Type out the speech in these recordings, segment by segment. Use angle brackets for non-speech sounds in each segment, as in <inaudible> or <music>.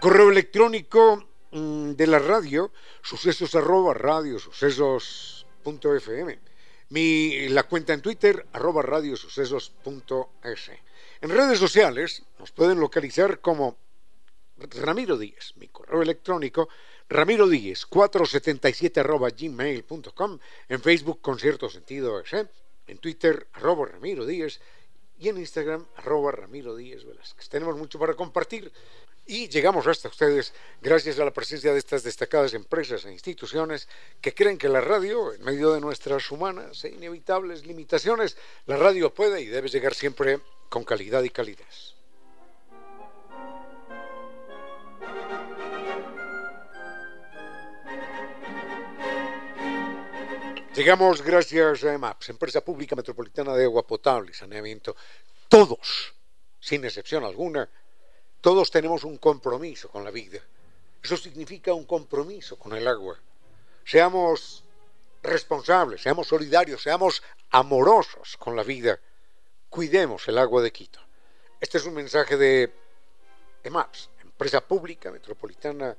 Correo electrónico mm, de la radio, sucesos arroba radio sucesos punto fm. Mi, la cuenta en Twitter, arroba radio sucesos punto es. En redes sociales nos pueden localizar como Ramiro Díez, mi correo electrónico, Ramiro Díez, 477 arroba gmail.com, en Facebook con cierto sentido es, en Twitter, arroba Ramiro Díez, y en Instagram, arroba Ramiro Díez. Tenemos mucho para compartir. Y llegamos hasta ustedes gracias a la presencia de estas destacadas empresas e instituciones que creen que la radio, en medio de nuestras humanas e inevitables limitaciones, la radio puede y debe llegar siempre con calidad y calidez. Llegamos gracias a EMAPS, Empresa Pública Metropolitana de Agua Potable y Saneamiento. Todos, sin excepción alguna, todos tenemos un compromiso con la vida. Eso significa un compromiso con el agua. Seamos responsables, seamos solidarios, seamos amorosos con la vida. Cuidemos el agua de Quito. Este es un mensaje de EMAPS, Empresa Pública Metropolitana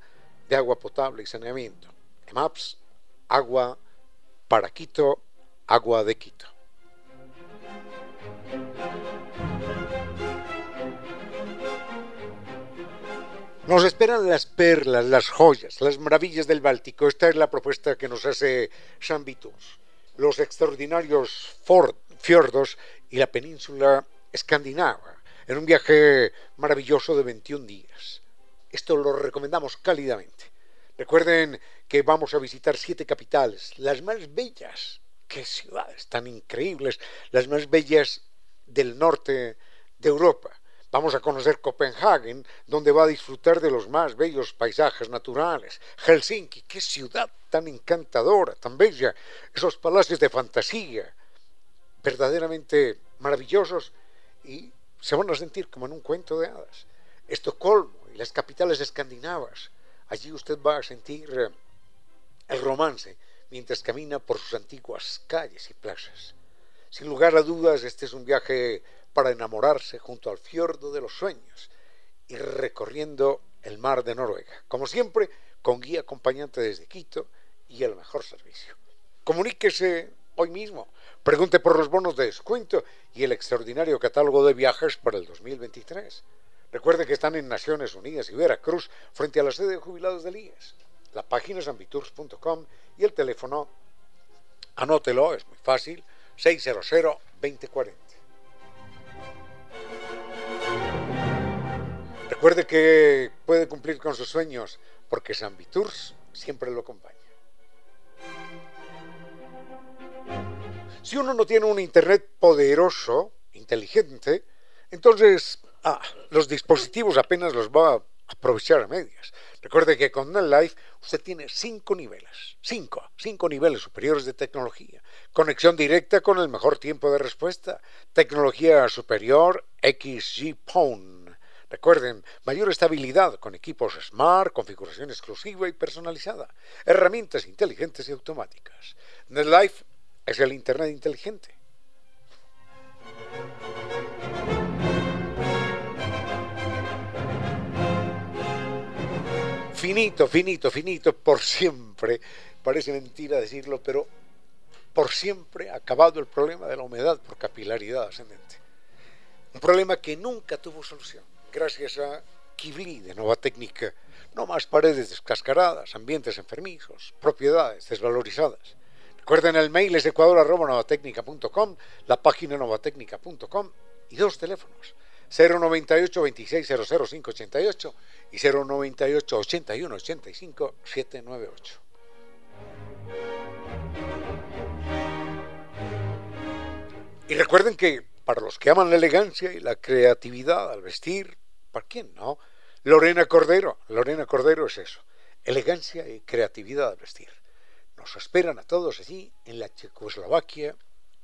de Agua Potable y Saneamiento. EMAPS, agua para Quito, agua de Quito. Nos esperan las perlas, las joyas, las maravillas del Báltico. Esta es la propuesta que nos hace San Vitus. Los extraordinarios fiordos y la península escandinava, en un viaje maravilloso de 21 días. Esto lo recomendamos cálidamente. Recuerden que vamos a visitar siete capitales, las más bellas. ¡Qué ciudades tan increíbles! Las más bellas del norte de Europa Vamos a conocer Copenhagen, donde va a disfrutar de los más bellos paisajes naturales. Helsinki, qué ciudad tan encantadora, tan bella. Esos palacios de fantasía, verdaderamente maravillosos y se van a sentir como en un cuento de hadas. Estocolmo y las capitales escandinavas. Allí usted va a sentir eh, el romance mientras camina por sus antiguas calles y plazas. Sin lugar a dudas, este es un viaje para enamorarse junto al fiordo de los sueños y recorriendo el mar de Noruega. Como siempre, con guía acompañante desde Quito y el mejor servicio. Comuníquese hoy mismo, pregunte por los bonos de descuento y el extraordinario catálogo de viajes para el 2023. Recuerde que están en Naciones Unidas y Veracruz frente a la sede de jubilados del IES. La página es ambitours.com y el teléfono, anótelo, es muy fácil, 600 Recuerde que puede cumplir con sus sueños porque San Viturs siempre lo acompaña. Si uno no tiene un Internet poderoso, inteligente, entonces ah, los dispositivos apenas los va aprovechar a medias. Recuerde que con NetLife usted tiene cinco niveles, cinco, cinco niveles superiores de tecnología. Conexión directa con el mejor tiempo de respuesta, tecnología superior XG Phone. Recuerden, mayor estabilidad con equipos smart, configuración exclusiva y personalizada, herramientas inteligentes y automáticas. NetLife es el Internet inteligente. finito, finito, finito, por siempre. Parece mentira decirlo, pero por siempre acabado el problema de la humedad por capilaridad ascendente. Un problema que nunca tuvo solución, gracias a Kibli de Nova Técnica. No más paredes descascaradas, ambientes enfermizos, propiedades desvalorizadas. Recuerden el mail es ecuador.novatecnica.com, la página novatecnica.com y dos teléfonos 098 26 588 y 098 81 85 798. Y recuerden que para los que aman la elegancia y la creatividad al vestir, ¿para quién no? Lorena Cordero, Lorena Cordero es eso, elegancia y creatividad al vestir. Nos esperan a todos allí en la Checoslovaquia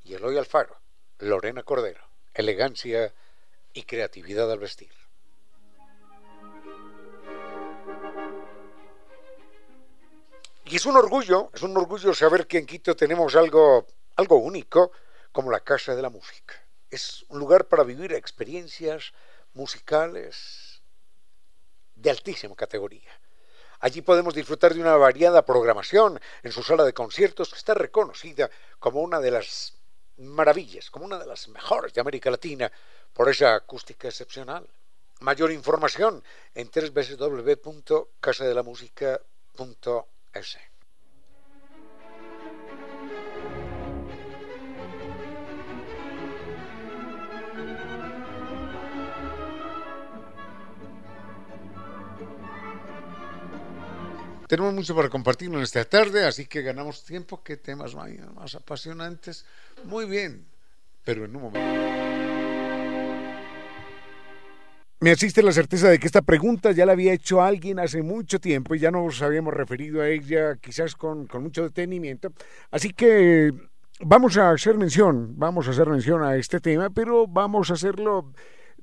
y Eloy Alfaro, Lorena Cordero, elegancia y creatividad al vestir. Y es un orgullo, es un orgullo saber que en Quito tenemos algo, algo único como la Casa de la Música. Es un lugar para vivir experiencias musicales de altísima categoría. Allí podemos disfrutar de una variada programación en su sala de conciertos que está reconocida como una de las maravillas, como una de las mejores de América Latina por esa acústica excepcional. Mayor información en www.casadelamusica.es. Tenemos mucho para compartir en esta tarde, así que ganamos tiempo. ¿Qué temas más apasionantes? Muy bien, pero en un momento. Me asiste la certeza de que esta pregunta ya la había hecho alguien hace mucho tiempo y ya nos habíamos referido a ella quizás con, mucho detenimiento. Así que vamos a hacer mención, vamos a hacer mención a este tema, pero vamos a hacerlo,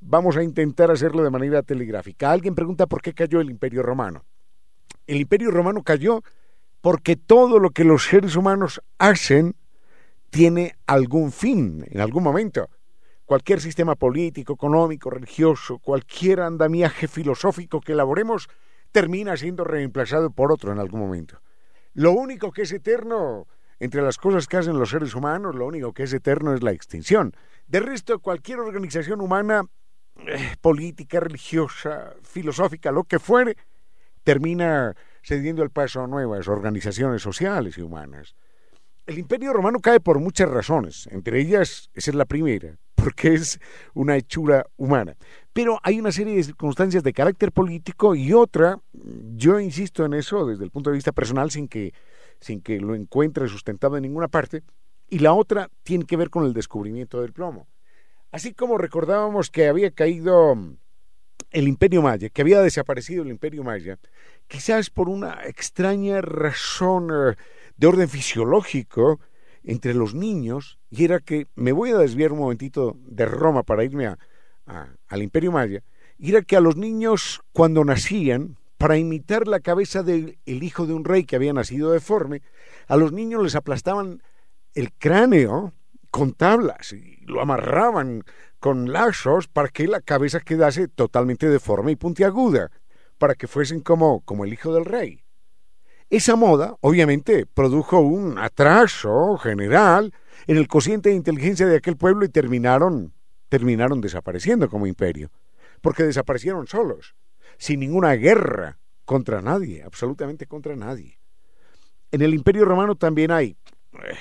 vamos a intentar hacerlo de manera telegráfica. Alguien pregunta por qué cayó el Imperio Romano. El Imperio Romano cayó porque todo lo que los seres humanos hacen tiene algún fin en algún momento cualquier sistema político, económico, religioso, cualquier andamiaje filosófico que elaboremos, termina siendo reemplazado por otro en algún momento. Lo único que es eterno entre las cosas que hacen los seres humanos, lo único que es eterno es la extinción. De resto, cualquier organización humana, eh, política, religiosa, filosófica, lo que fuere, termina cediendo el paso a nuevas organizaciones sociales y humanas. El imperio romano cae por muchas razones, entre ellas, esa es la primera, <laughs> porque es una hechura humana. Pero hay una serie de circunstancias de carácter político y otra, yo insisto en eso desde el punto de vista personal sin que, sin que lo encuentre sustentado en ninguna parte, y la otra tiene que ver con el descubrimiento del plomo. Así como recordábamos que había caído el imperio maya, que había desaparecido el imperio maya, quizás por una extraña razón eh, de orden fisiológico entre los niños, y era que me voy a desviar un momentito de Roma para irme a, al Imperio Maya, y era que a los niños cuando nacían, para imitar la cabeza del hijo de un rey que había nacido deforme, a los niños les aplastaban el cráneo con tablas y lo amarraban con lazos para que la cabeza quedase totalmente deforme y puntiaguda, para que fuesen como, como el hijo del rey. Esa moda, obviamente, produjo un atraso general en el cociente de inteligencia de aquel pueblo y terminaron, terminaron desapareciendo como imperio, porque desaparecieron solos, sin ninguna guerra contra nadie, absolutamente contra nadie. En el imperio romano también hay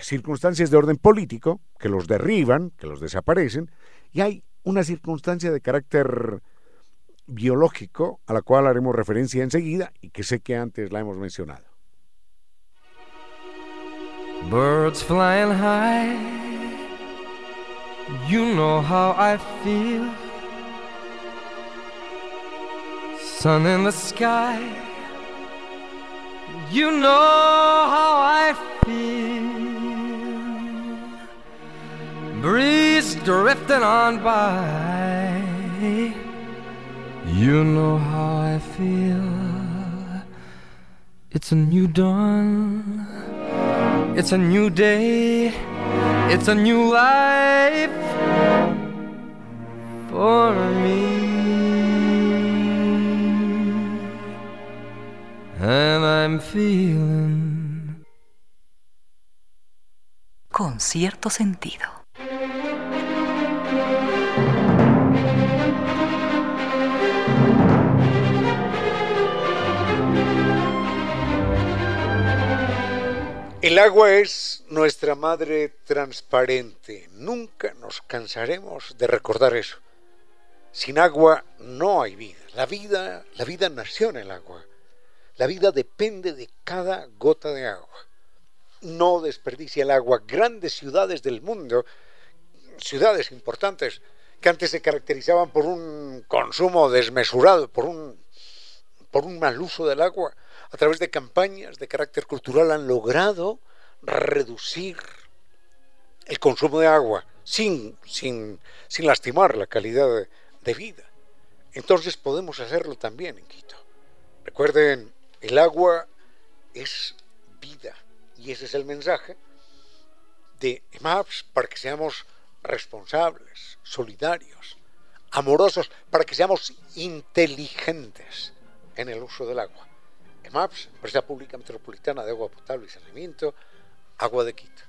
circunstancias de orden político que los derriban, que los desaparecen, y hay una circunstancia de carácter biológico a la cual haremos referencia enseguida y que sé que antes la hemos mencionado. Birds flying high, you know how I feel. sun in the sky. You know how I feel. Breeze drifting on by. You know how I feel. It's a new dawn. It's a new day. It's a new life for me. and I'm feeling. Con cierto sentido. El agua es nuestra madre transparente. Nunca nos cansaremos de recordar eso. Sin agua no hay vida. La vida, la vida nació en el agua. La vida depende de cada gota de agua. No desperdicia el agua. Grandes ciudades del mundo, ciudades importantes, que antes se caracterizaban por un consumo desmesurado, por un, por un mal uso del agua, a través de campañas de carácter cultural han logrado reducir el consumo de agua sin, sin, sin lastimar la calidad de, vida. Entonces podemos hacerlo también en Quito. Recuerden el agua es vida y ese es el mensaje de EMAPS para que seamos responsables, solidarios, amorosos, para que seamos inteligentes en el uso del agua. EMAPS, Empresa Pública Metropolitana de Agua Potable y Saneamiento, Agua de Quito.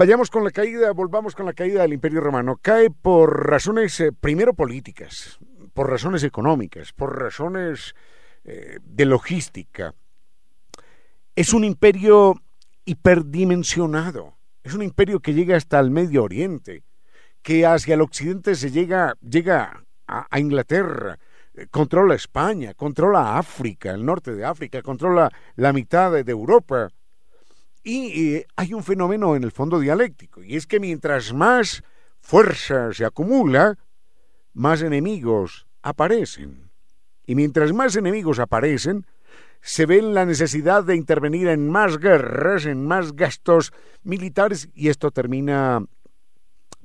Vayamos con la caída, volvamos con la caída del Imperio Romano. Cae por razones, eh, primero políticas, por razones económicas, por razones eh, de logística. Es un imperio hiperdimensionado, es un imperio que llega hasta el Medio Oriente, que hacia el occidente se llega, llega a, Inglaterra, eh, controla España, controla África, el norte de África, controla la mitad de Europa y hay un fenómeno en el fondo dialéctico, y es que mientras más fuerza se acumula, más enemigos aparecen. Y mientras más enemigos aparecen, se ve la necesidad de intervenir en más guerras, en más gastos militares, y esto termina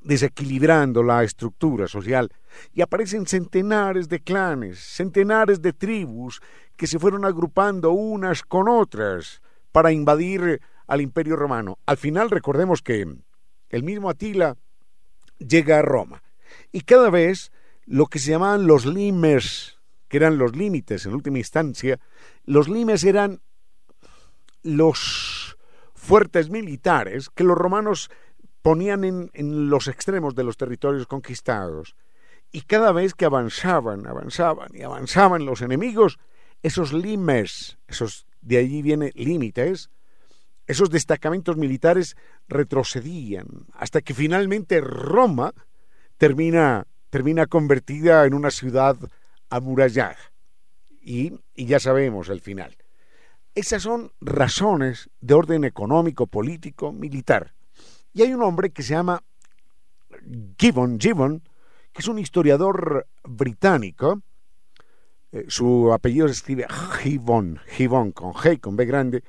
desequilibrando la estructura social. Y aparecen centenares de clanes, centenares de tribus que se fueron agrupando unas con otras para invadir al Imperio Romano. Al final recordemos que el mismo Atila llega a Roma y cada vez lo que se llamaban los limes, que eran los límites en última instancia, los limes eran los fuertes militares que los romanos ponían en, los extremos de los territorios conquistados. Y cada vez que avanzaban, avanzaban y avanzaban los enemigos, esos limes, esos de allí viene límites, esos destacamentos militares retrocedían hasta que finalmente Roma termina, termina convertida en una ciudad amurallada. Y, y ya sabemos el final. Esas son razones de orden económico, político, militar. Y hay un hombre que se llama Gibbon, Gibbon que es un historiador británico. Eh, su apellido se escribe Gibbon, Gibbon con G, con B grande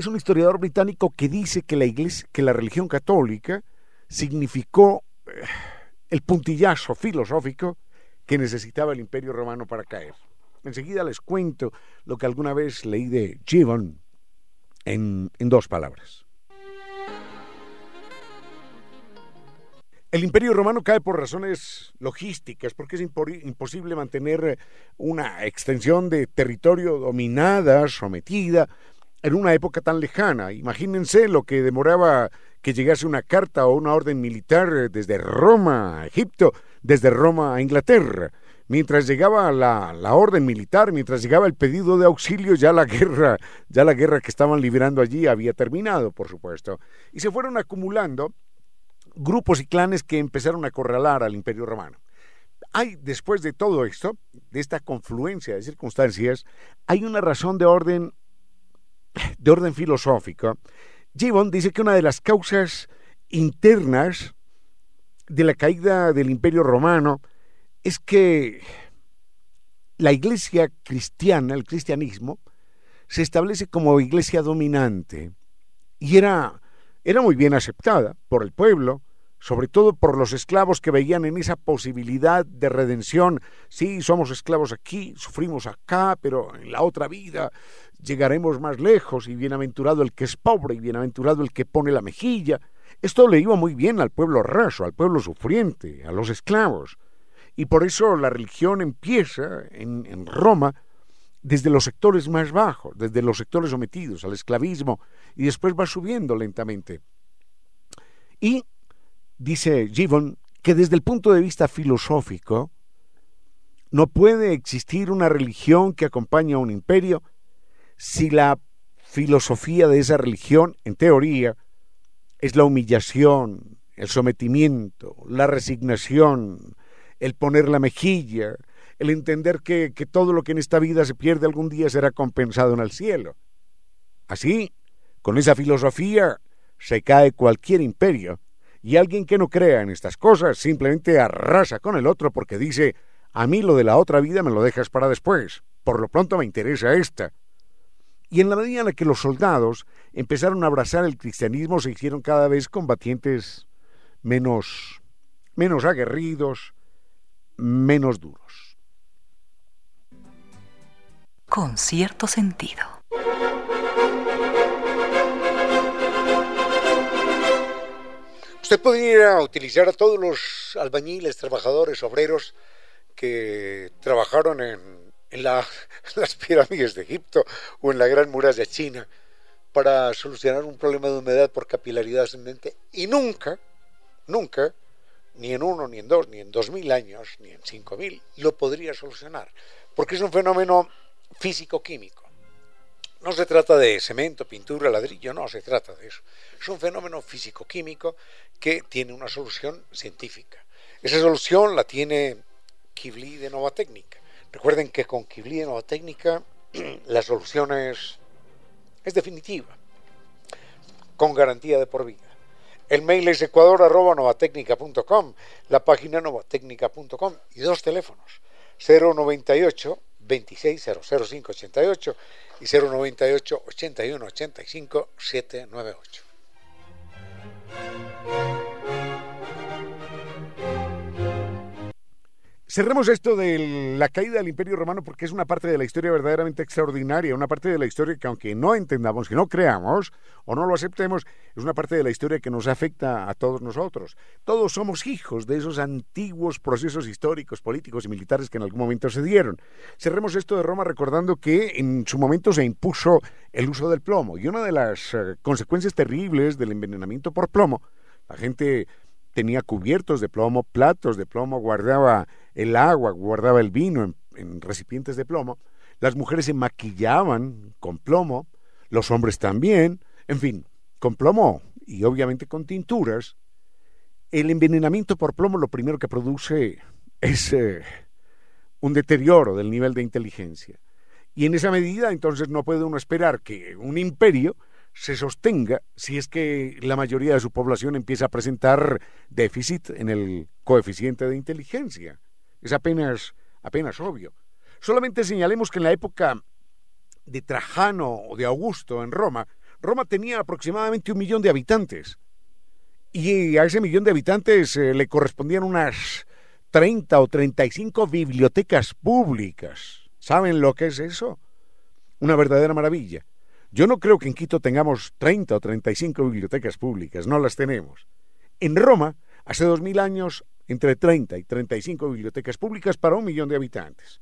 es un historiador británico que dice que la iglesia, que la religión católica significó eh, el puntillazo filosófico que necesitaba el Imperio Romano para caer. Enseguida les cuento lo que alguna vez leí de Gibbon en, en dos palabras. El Imperio Romano cae por razones logísticas, porque es imposible mantener una extensión de territorio dominada, sometida, en una época tan lejana. Imagínense lo que demoraba que llegase una carta o una orden militar desde Roma a Egipto, desde Roma a Inglaterra. Mientras llegaba la, la, orden militar, mientras llegaba el pedido de auxilio, ya la <laughs> guerra, ya la guerra que estaban librando allí había terminado, por supuesto. Y se fueron acumulando grupos y clanes que empezaron a acorralar al Imperio Romano. hay, después de todo esto, de esta confluencia de circunstancias, hay una razón de orden, de orden filosófico. Gibbon dice que una de las causas internas de la caída del imperio romano es que la iglesia cristiana, el cristianismo, se establece como iglesia dominante y era, era muy bien aceptada por el pueblo, sobre todo por los esclavos que veían en esa posibilidad de redención. Sí, somos esclavos aquí, sufrimos acá, pero en la otra vida llegaremos más lejos y bienaventurado el que es pobre y bienaventurado el que pone la mejilla. Esto le iba muy bien al pueblo raso, al pueblo sufriente, a los esclavos. Y por eso la religión empieza en, Roma desde los sectores más bajos, desde los sectores sometidos al esclavismo, y después va subiendo lentamente. Y dice Gibbon que desde el punto de vista filosófico, no puede existir una religión que acompañe a un imperio si la filosofía de esa religión, en teoría, es la humillación, el sometimiento, la resignación, el poner la mejilla, el entender que, todo lo que en esta vida se pierde algún día será compensado en el cielo. Así, con esa filosofía, se cae cualquier imperio, y alguien que no crea en estas cosas simplemente arrasa con el otro porque dice, a mí lo de la otra vida me lo dejas para después, por lo pronto me interesa esta. Y en la medida en la que los soldados empezaron a abrazar el cristianismo, se hicieron cada vez combatientes menos, menos aguerridos, menos duros. Con cierto sentido. Usted podría utilizar a todos los albañiles, trabajadores, obreros que trabajaron en, en la, <laughs> las pirámides de Egipto o en la Gran Muralla China para solucionar un problema de humedad por capilaridad ascendente y nunca, nunca, ni en uno, ni en dos, ni en dos mil años, ni en cinco mil, lo podría solucionar, porque es un fenómeno físico-químico. No se trata de cemento, pintura, ladrillo, no se trata de eso. Es un fenómeno físico-químico que tiene una solución científica. Esa solución la tiene Kibli de Nova Técnica. Recuerden que con Kibli Nova Técnica <clears throat> la solución es, definitiva, con garantía de por vida. El mail es ecuador.novatecnica.com, la página novatecnica.com y dos teléfonos, 098 26 y 098 81 85 798. Cerremos esto de la caída del Imperio Romano porque es una parte de la historia verdaderamente extraordinaria, una parte de la historia que aunque no entendamos, que no creamos o no lo aceptemos, es una parte de la historia que nos afecta a todos nosotros. Todos somos hijos de esos antiguos procesos históricos, políticos y militares que en algún momento se dieron. Cerremos esto de Roma recordando que en su momento se impuso el uso del plomo y una de las uh, consecuencias terribles del envenenamiento por plomo, la gente tenía cubiertos de plomo, platos de plomo, guardaba el agua, guardaba el vino en, en, recipientes de plomo, las mujeres se maquillaban con plomo, los hombres también, en fin, con plomo y obviamente con tinturas. El envenenamiento por plomo lo primero que produce es eh, un deterioro del nivel de inteligencia. Y en esa medida entonces no puede uno esperar que un imperio se sostenga si es que la mayoría de su población empieza a presentar déficit en el coeficiente de inteligencia. Es apenas, apenas obvio. Solamente señalemos que en la época de Trajano o de Augusto en Roma, Roma tenía aproximadamente un millón de habitantes. Y a ese millón de habitantes eh, le correspondían unas 30 o 35 bibliotecas públicas. ¿Saben lo que es eso? Una verdadera maravilla. Yo no creo que en Quito tengamos 30 o 35 bibliotecas públicas, no las tenemos. En Roma, hace dos mil años, entre 30 y 35 bibliotecas públicas para un millón de habitantes.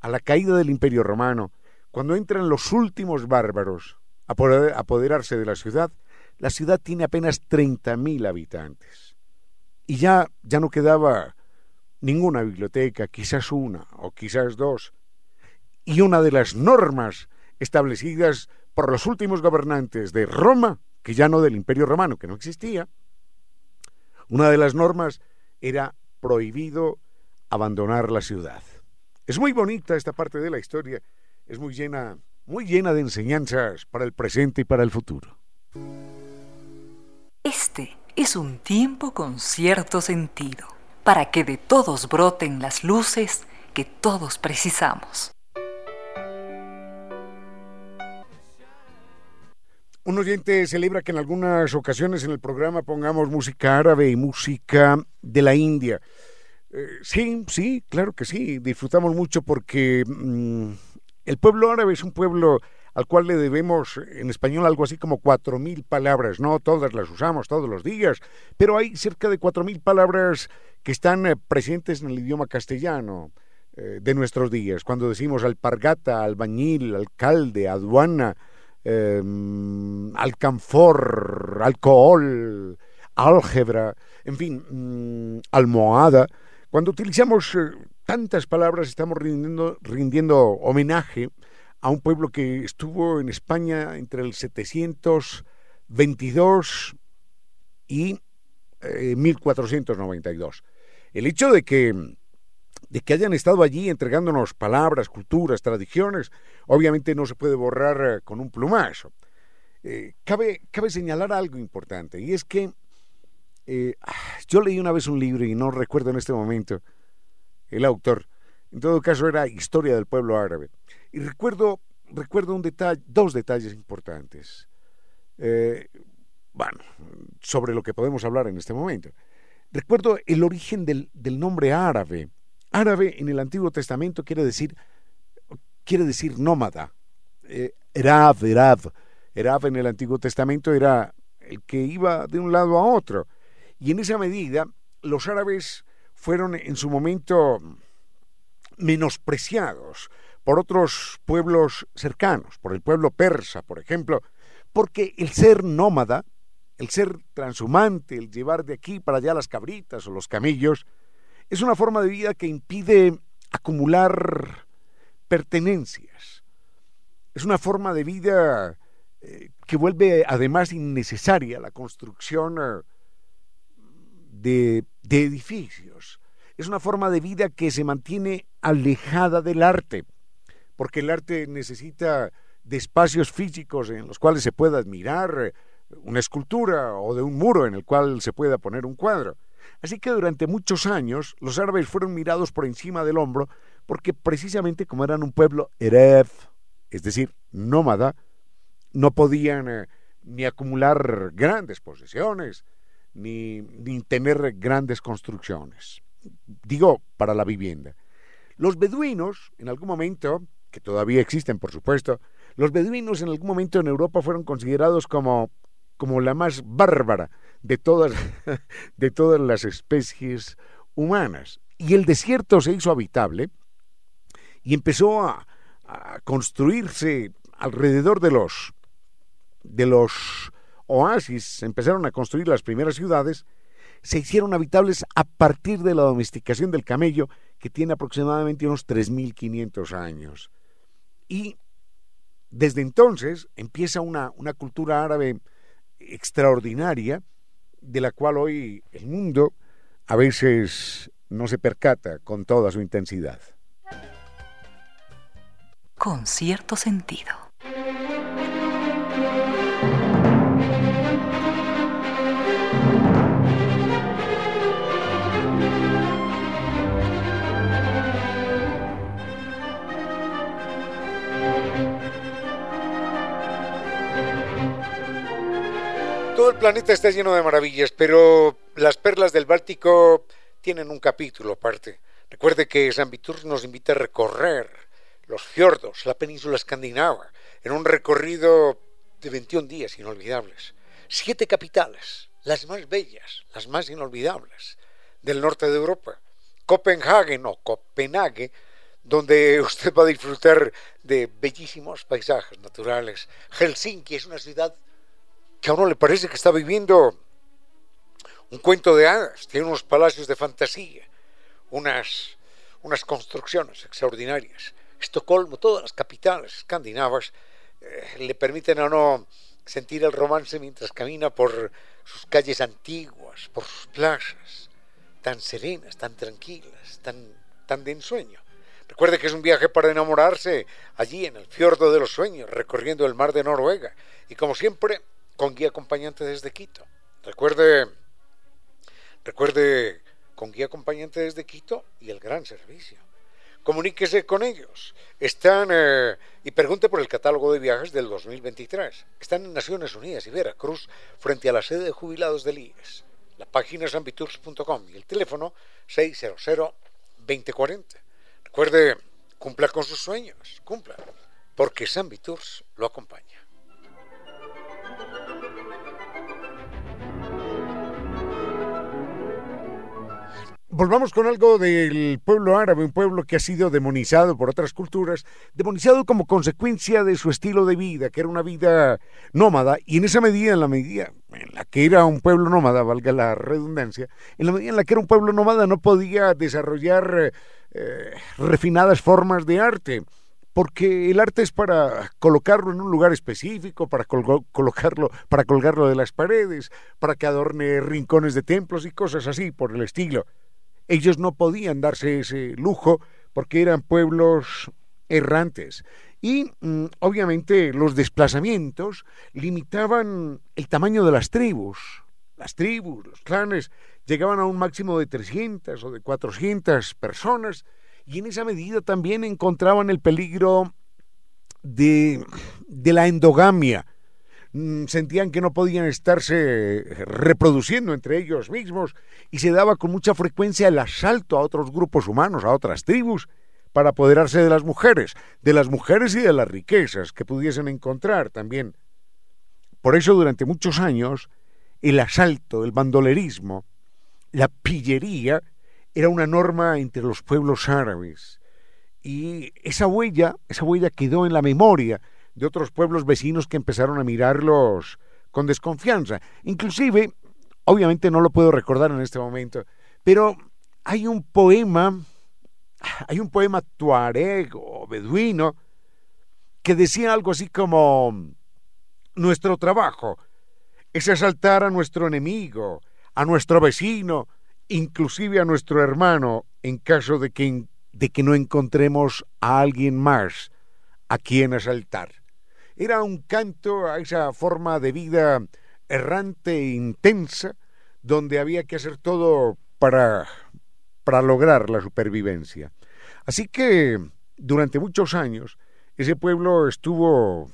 A la caída del Imperio Romano, cuando entran los últimos bárbaros a poder apoderarse de la ciudad, la ciudad tiene apenas 30.000 habitantes. Y ya, ya no quedaba ninguna biblioteca, quizás una o quizás dos. Y una de las normas establecidas por los últimos gobernantes de Roma, que ya no del Imperio Romano, que no existía, una de las normas era prohibido abandonar la ciudad. Es muy bonita esta parte de la historia, es muy llena, muy llena de enseñanzas para el presente y para el futuro. Este es un tiempo con cierto sentido, para que de todos broten las luces que todos precisamos. Un oyente celebra que en algunas ocasiones en el programa pongamos música árabe y música de la India. Eh, sí, sí, claro que sí. Disfrutamos mucho porque mm, el pueblo árabe es un pueblo al cual le debemos en español algo así como cuatro mil palabras. No todas las usamos todos los días, pero hay cerca de cuatro mil palabras que están eh, presentes en el idioma castellano eh, de nuestros días. Cuando decimos alpargata, albañil, alcalde, aduana, Em, alcanfor, alcohol, álgebra, en fin, mm, almohada. Cuando utilizamos eh, tantas palabras estamos rindiendo, homenaje a un pueblo que estuvo en España entre el 722 y 1492. Eh, el hecho de que de que hayan estado allí entregándonos palabras, culturas, tradiciones, obviamente no se puede borrar eh, con un plumazo. Eh, cabe, cabe señalar algo importante, y es que eh, yo leí una vez un libro y no recuerdo en este momento el autor, en todo caso era Historia del Pueblo Árabe, y recuerdo, recuerdo un detalle, dos detalles importantes, bueno, sobre lo que podemos hablar en este momento. Recuerdo el origen del, del nombre árabe, Árabe en el Antiguo Testamento quiere decir, quiere decir nómada. Eh, Erab, Erab. Erab en el Antiguo Testamento era el que iba de un lado a otro. Y en esa medida, los árabes fueron en su momento menospreciados por otros pueblos cercanos, por el pueblo persa, por ejemplo, porque el ser nómada, el ser transhumante, el llevar de aquí para allá las cabritas o los camellos, es una forma de vida que impide acumular pertenencias. Es una forma de vida eh, que vuelve además innecesaria la construcción eh, de, de edificios. Es una forma de vida que se mantiene alejada del arte, porque el arte necesita de espacios físicos en los cuales se pueda admirar una escultura o de un muro en el cual se pueda poner un cuadro. Así que durante muchos años los árabes fueron mirados por encima del hombro porque precisamente como eran un pueblo eref, es decir, nómada, no podían eh, ni acumular grandes posesiones, ni, ni tener grandes construcciones. Digo, para la vivienda. Los beduinos, en algún momento, que todavía existen, por supuesto, los beduinos en algún momento en Europa fueron considerados como, como la más bárbara de todas, <laughs> de todas las especies humanas. Y el desierto se hizo habitable y empezó a, construirse alrededor de los, de los oasis, empezaron a construir las primeras ciudades, se hicieron habitables a partir de la domesticación del camello, que tiene aproximadamente unos 3.500 años. Y desde entonces empieza una, una cultura árabe extraordinaria de la cual hoy el mundo a veces no se percata con toda su intensidad. Con cierto sentido. Planeta está lleno de maravillas, pero las perlas del Báltico tienen un capítulo aparte. Recuerde que San Vitur nos invita a recorrer los fiordos, la península escandinava, en un recorrido de 21 días inolvidables. Siete capitales, las más bellas, las más inolvidables del norte de Europa. Copenhague o Copenhague, donde <laughs> usted va a disfrutar de bellísimos paisajes naturales. Helsinki es una ciudad que a uno le parece que está viviendo un cuento de hadas, tiene unos palacios de fantasía, unas, unas construcciones extraordinarias. Estocolmo, todas las capitales escandinavas eh, le permiten a uno sentir el romance mientras camina por sus calles antiguas, por sus plazas, tan serenas, tan tranquilas, tan tan de ensueño. Recuerde que es un viaje para enamorarse allí en el fiordo de los sueños, recorriendo el mar de Noruega y como siempre con guía acompañante desde Quito. Recuerde, recuerde con guía acompañante desde Quito y el gran servicio. Comuníquese con ellos. Están eh, y pregunte por el catálogo de viajes del 2023. Están en Naciones Unidas y Veracruz, frente a la sede de jubilados del IES. La página es y el teléfono 600-2040. Recuerde, cumpla con sus sueños, cumpla, porque San Viturs lo acompaña. Volvamos con algo del pueblo árabe, un pueblo que ha sido demonizado por otras culturas, demonizado como consecuencia de su estilo de vida, que era una vida nómada, y en esa medida, en la medida en la que era un pueblo nómada, valga la redundancia, en la medida en la que era un pueblo nómada no podía desarrollar eh, refinadas formas de arte, porque el arte es para colocarlo en un lugar específico, para colocarlo, para colgarlo de las paredes, para que adorne rincones de templos y cosas así por el estilo. Ellos no podían darse ese lujo porque eran pueblos errantes. Y mm, obviamente los desplazamientos limitaban el tamaño de las tribus. Las tribus, los clanes, llegaban a un máximo de 300 o de 400 personas y en esa medida también encontraban el peligro de, de la endogamia, sentían que no podían estarse reproduciendo entre ellos mismos y se daba con mucha frecuencia el asalto a otros grupos humanos, a otras tribus, para apoderarse de las mujeres, de las mujeres y de las riquezas que pudiesen encontrar también. Por eso durante muchos años el asalto, el bandolerismo, la pillería era una norma entre los pueblos árabes. Y esa huella, esa huella quedó en la memoria de otros pueblos vecinos que empezaron a mirarlos con desconfianza. Inclusive, obviamente no lo puedo recordar en este momento, pero hay un poema, hay un poema tuareg o beduino que decía algo así como, nuestro trabajo es asaltar a nuestro enemigo, a nuestro vecino, inclusive a nuestro hermano, en caso de que, de que no encontremos a alguien más a quien asaltar. Era un canto a esa forma de vida errante e intensa, donde había que hacer todo para, para lograr la supervivencia. Así que durante muchos años ese pueblo estuvo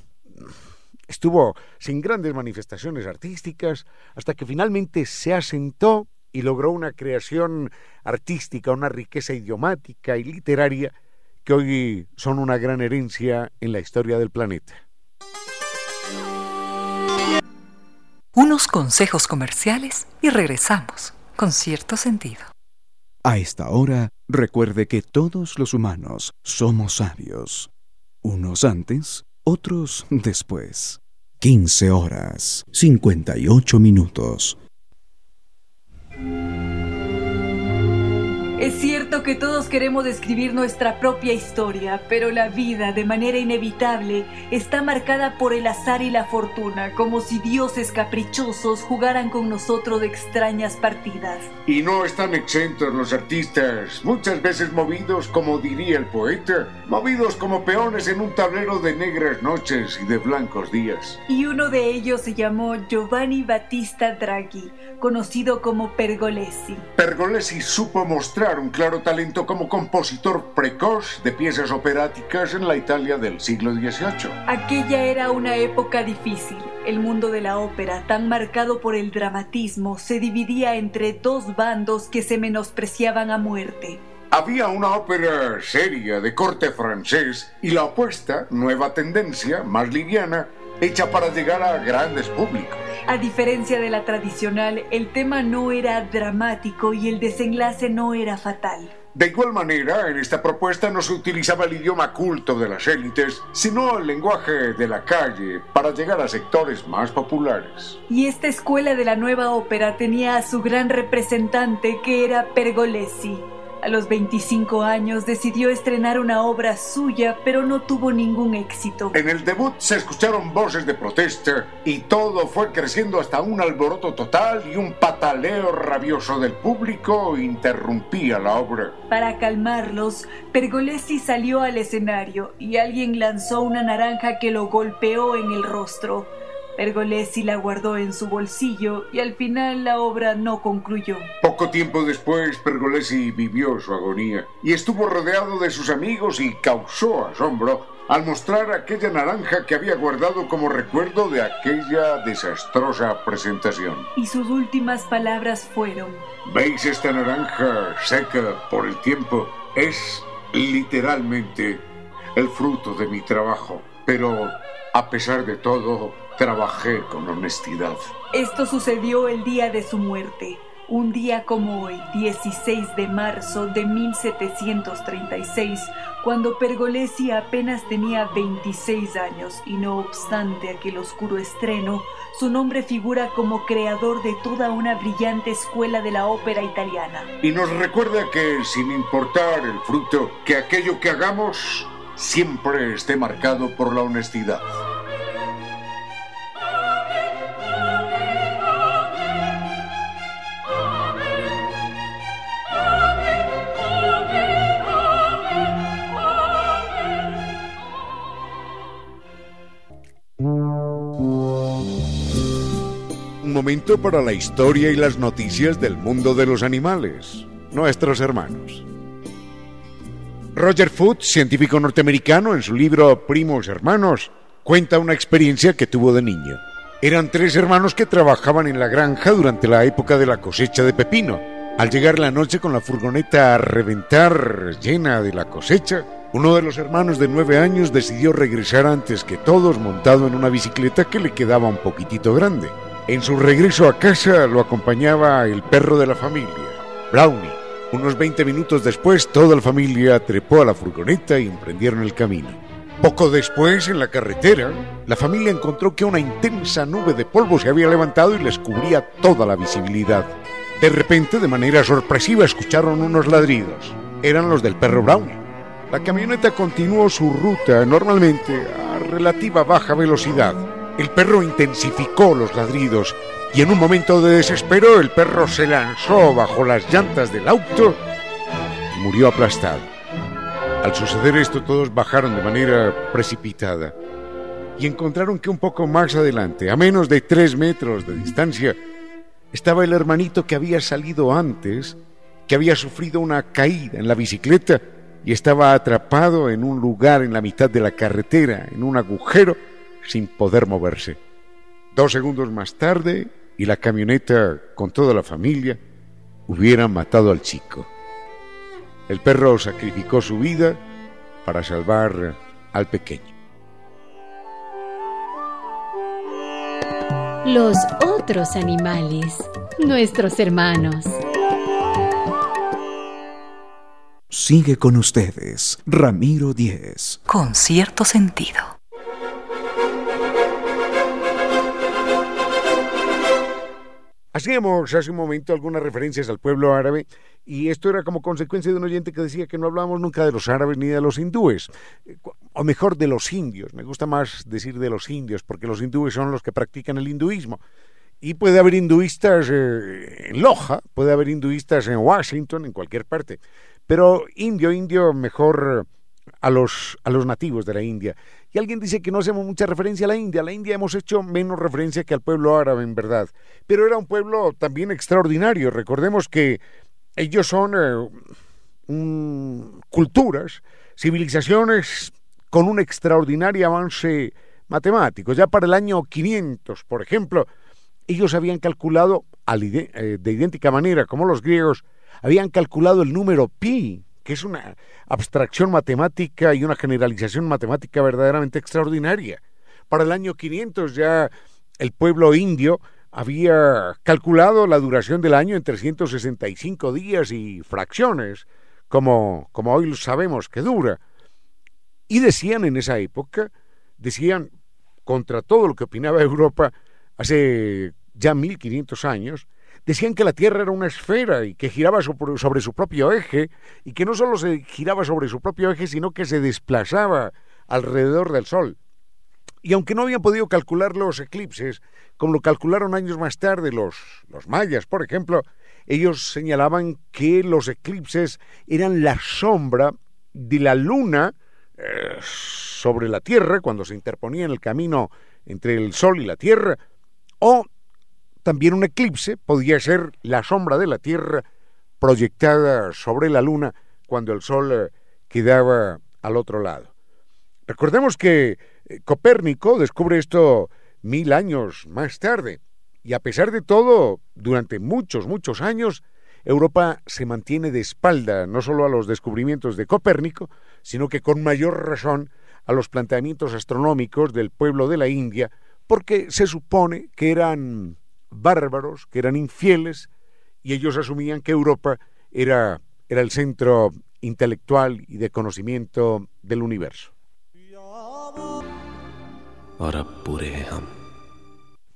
estuvo sin grandes manifestaciones artísticas hasta que finalmente se asentó y logró una creación artística, una riqueza idiomática y literaria que hoy son una gran herencia en la historia del planeta. Unos consejos comerciales y regresamos con cierto sentido. A esta hora, recuerde que todos los humanos somos sabios. Unos antes, otros después. 15 horas, 58 minutos. Es cierto que todos queremos escribir nuestra propia historia, pero la vida, de manera inevitable, está marcada por el azar y la fortuna, como si dioses caprichosos jugaran con nosotros de extrañas partidas. Y no están exentos los artistas, muchas veces movidos, como diría el poeta, movidos como peones en un tablero de negras noches y de blancos días. Y uno de ellos se llamó Giovanni Battista Draghi, conocido como Pergolesi. Pergolesi supo mostrar un claro talento como compositor precoz de piezas operáticas en la Italia del siglo XVIII. Aquella era una época difícil. El mundo de la ópera, tan marcado por el dramatismo, se dividía entre dos bandos que se menospreciaban a muerte. Había una ópera seria de corte francés y la opuesta, nueva tendencia, más liviana, hecha para llegar a grandes públicos. A diferencia de la tradicional, el tema no era dramático y el desenlace no era fatal. De igual manera, en esta propuesta no se utilizaba el idioma culto de las élites, sino el lenguaje de la calle para llegar a sectores más populares. Y esta escuela de la nueva ópera tenía a su gran representante que era Pergolesi. A los 25 años decidió estrenar una obra suya, pero no tuvo ningún éxito. En el debut se escucharon voces de protesta y todo fue creciendo hasta un alboroto total y un pataleo rabioso del público interrumpía la obra. Para calmarlos, Pergolesi salió al escenario y alguien lanzó una naranja que lo golpeó en el rostro. Pergolesi la guardó en su bolsillo y al final la obra no concluyó. Poco tiempo después, Pergolesi vivió su agonía y estuvo rodeado de sus amigos y causó asombro al mostrar aquella naranja que había guardado como recuerdo de aquella desastrosa presentación. Y sus últimas palabras fueron, ¿Veis esta naranja seca por el tiempo? Es literalmente el fruto de mi trabajo, pero a pesar de todo, trabajé con honestidad. Esto sucedió el día de su muerte, un día como hoy, 16 de marzo de 1736, cuando Pergolesi apenas tenía 26 años y no obstante aquel oscuro estreno, su nombre figura como creador de toda una brillante escuela de la ópera italiana. Y nos recuerda que, sin importar el fruto, que aquello que hagamos siempre esté marcado por la honestidad. Momento para la historia y las noticias del mundo de los animales, nuestros hermanos. Roger Foote, científico norteamericano, en su libro Primos Hermanos, cuenta una experiencia que tuvo de niño. Eran tres hermanos que trabajaban en la granja durante la época de la cosecha de pepino. Al llegar la noche con la furgoneta a reventar llena de la cosecha, uno de los hermanos de nueve años decidió regresar antes que todos montado en una bicicleta que le quedaba un poquitito grande. En su regreso a casa lo acompañaba el perro de la familia, Brownie. Unos 20 minutos después, toda la familia trepó a la furgoneta y emprendieron el camino. Poco después, en la carretera, la familia encontró que una intensa nube de polvo se había levantado y les cubría toda la visibilidad. De repente, de manera sorpresiva, escucharon unos ladridos. Eran los del perro Brownie. La camioneta continuó su ruta normalmente a relativa baja velocidad. El perro intensificó los ladridos y en un momento de desespero el perro se lanzó bajo las llantas del auto y murió aplastado. Al suceder esto todos bajaron de manera precipitada y encontraron que un poco más adelante, a menos de tres metros de distancia, estaba el hermanito que había salido antes, que había sufrido una caída en la bicicleta y estaba atrapado en un lugar en la mitad de la carretera, en un agujero, sin poder moverse. Dos segundos más tarde, y la camioneta con toda la familia hubieran matado al chico. El perro sacrificó su vida para salvar al pequeño. Los otros animales, nuestros hermanos. Sigue con ustedes, Ramiro Díez. Con cierto sentido. Hacíamos hace un momento algunas referencias al pueblo árabe y esto era como consecuencia de un oyente que decía que no hablábamos nunca de los árabes ni de los hindúes, o mejor de los indios. Me gusta más decir de los indios porque los hindúes son los que practican el hinduismo. Y puede haber hinduistas eh, en Loja, puede haber hinduistas en Washington, en cualquier parte. Pero indio, indio, mejor a los, a los nativos de la India. Y alguien dice que no hacemos mucha referencia a la India. A la India hemos hecho menos referencia que al pueblo árabe, en verdad. Pero era un pueblo también extraordinario. Recordemos que ellos son eh, culturas, civilizaciones con un extraordinario avance matemático. Ya para el año 500, por ejemplo, ellos habían calculado eh, de idéntica manera como los griegos, habían calculado el número pi, que es una abstracción matemática y una generalización matemática verdaderamente extraordinaria. Para el año 500 ya el pueblo indio había calculado la duración del año en 365 días y fracciones, como, como hoy sabemos que dura. Y decían en esa época, decían, contra todo lo que opinaba Europa hace ya 1500 años, decían que la Tierra era una esfera y que giraba sobre su propio eje, y que no solo se giraba sobre su propio eje, sino que se desplazaba alrededor del Sol. Y aunque no habían podido calcular los eclipses, como lo calcularon años más tarde los, los mayas, por ejemplo, ellos señalaban que los eclipses eran la sombra de la luna eh, sobre la Tierra, cuando se interponía en el camino entre el Sol y la Tierra, o también un eclipse podía ser la sombra de la Tierra proyectada sobre la Luna cuando el Sol eh, quedaba al otro lado. Recordemos que eh, Copérnico descubre esto mil años más tarde, y a pesar de todo, durante muchos, muchos años, Europa se mantiene de espalda no solo a los descubrimientos de Copérnico, sino que con mayor razón a los planteamientos astronómicos del pueblo de la India, porque se supone que eran bárbaros, que eran infieles, y ellos asumían que Europa era, era el centro intelectual y de conocimiento del universo.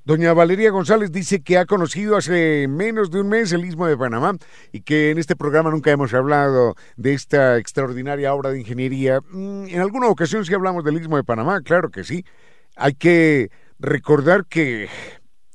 Doña Valeria González dice que ha conocido hace menos de un mes el Istmo de Panamá y que en este programa nunca hemos hablado de esta extraordinaria obra de ingeniería. Mm, en alguna ocasión sí hablamos del Istmo de Panamá, claro que sí. Hay que recordar que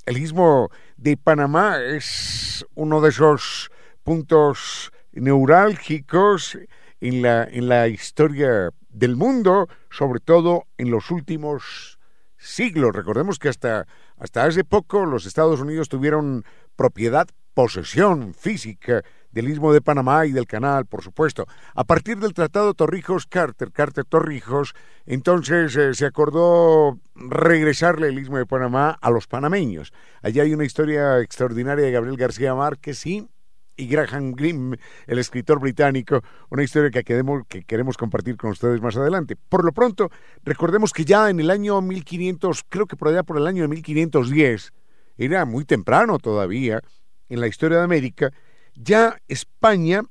el istmo de Panamá es uno de esos puntos neurálgicos en la, en la historia del mundo, sobre todo en los últimos siglos. Recordemos que hasta, hasta hace poco los Estados Unidos tuvieron propiedad, posesión física del Istmo de Panamá y del canal, por supuesto. A partir del Tratado Torrijos-Carter, Carter-Torrijos, entonces eh, se acordó regresarle el Istmo de Panamá a los panameños. Allí hay una historia extraordinaria de Gabriel García Márquez y, Graham Greene, el escritor británico, una historia que, queremos, que queremos compartir con ustedes más adelante. Por lo pronto, recordemos que ya en el año 1500, creo que por allá por el año de 1510, era muy temprano todavía en la historia de América, ya España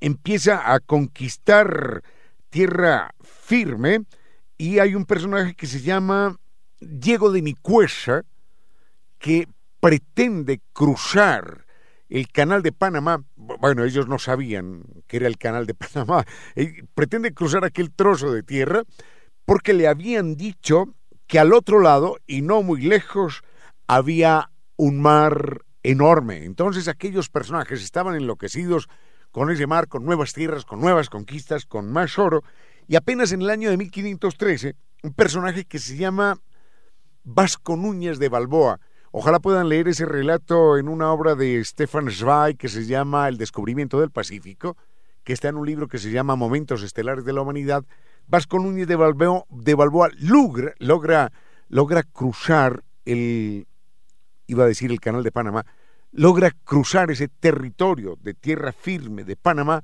empieza a conquistar tierra firme y hay un personaje que se llama Diego de Nicuesa que pretende cruzar el canal de Panamá, bueno, ellos no sabían que era el canal de <laughs> Panamá, eh, pretende cruzar aquel trozo de tierra porque le habían dicho que al otro lado, y no muy lejos, había un mar enorme. Entonces aquellos personajes estaban enloquecidos con ese mar, con nuevas tierras, con nuevas conquistas, con más oro, y apenas en el año de 1513, un personaje que se llama Vasco Núñez de Balboa, ojalá puedan leer ese relato en una obra de Stefan Zweig que se llama El descubrimiento del Pacífico, que está en un libro que se llama Momentos Estelares de la Humanidad, Vasco Núñez de Balboa, de Balboa logra, logra, logra cruzar el, iba a decir el canal de Panamá, logra cruzar ese territorio de tierra firme de Panamá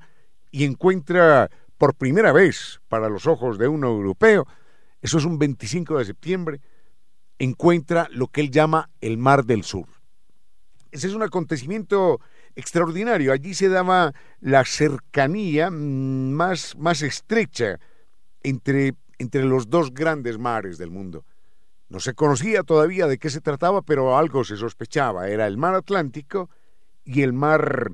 y encuentra por primera vez para los ojos de un europeo, eso es un 25 de septiembre, encuentra lo que él llama el Mar del Sur. Ese es un acontecimiento extraordinario. Allí se daba la cercanía más, más estrecha entre, entre los dos grandes mares del mundo. No se conocía todavía de qué se trataba, pero algo se sospechaba. Era el mar Atlántico y el mar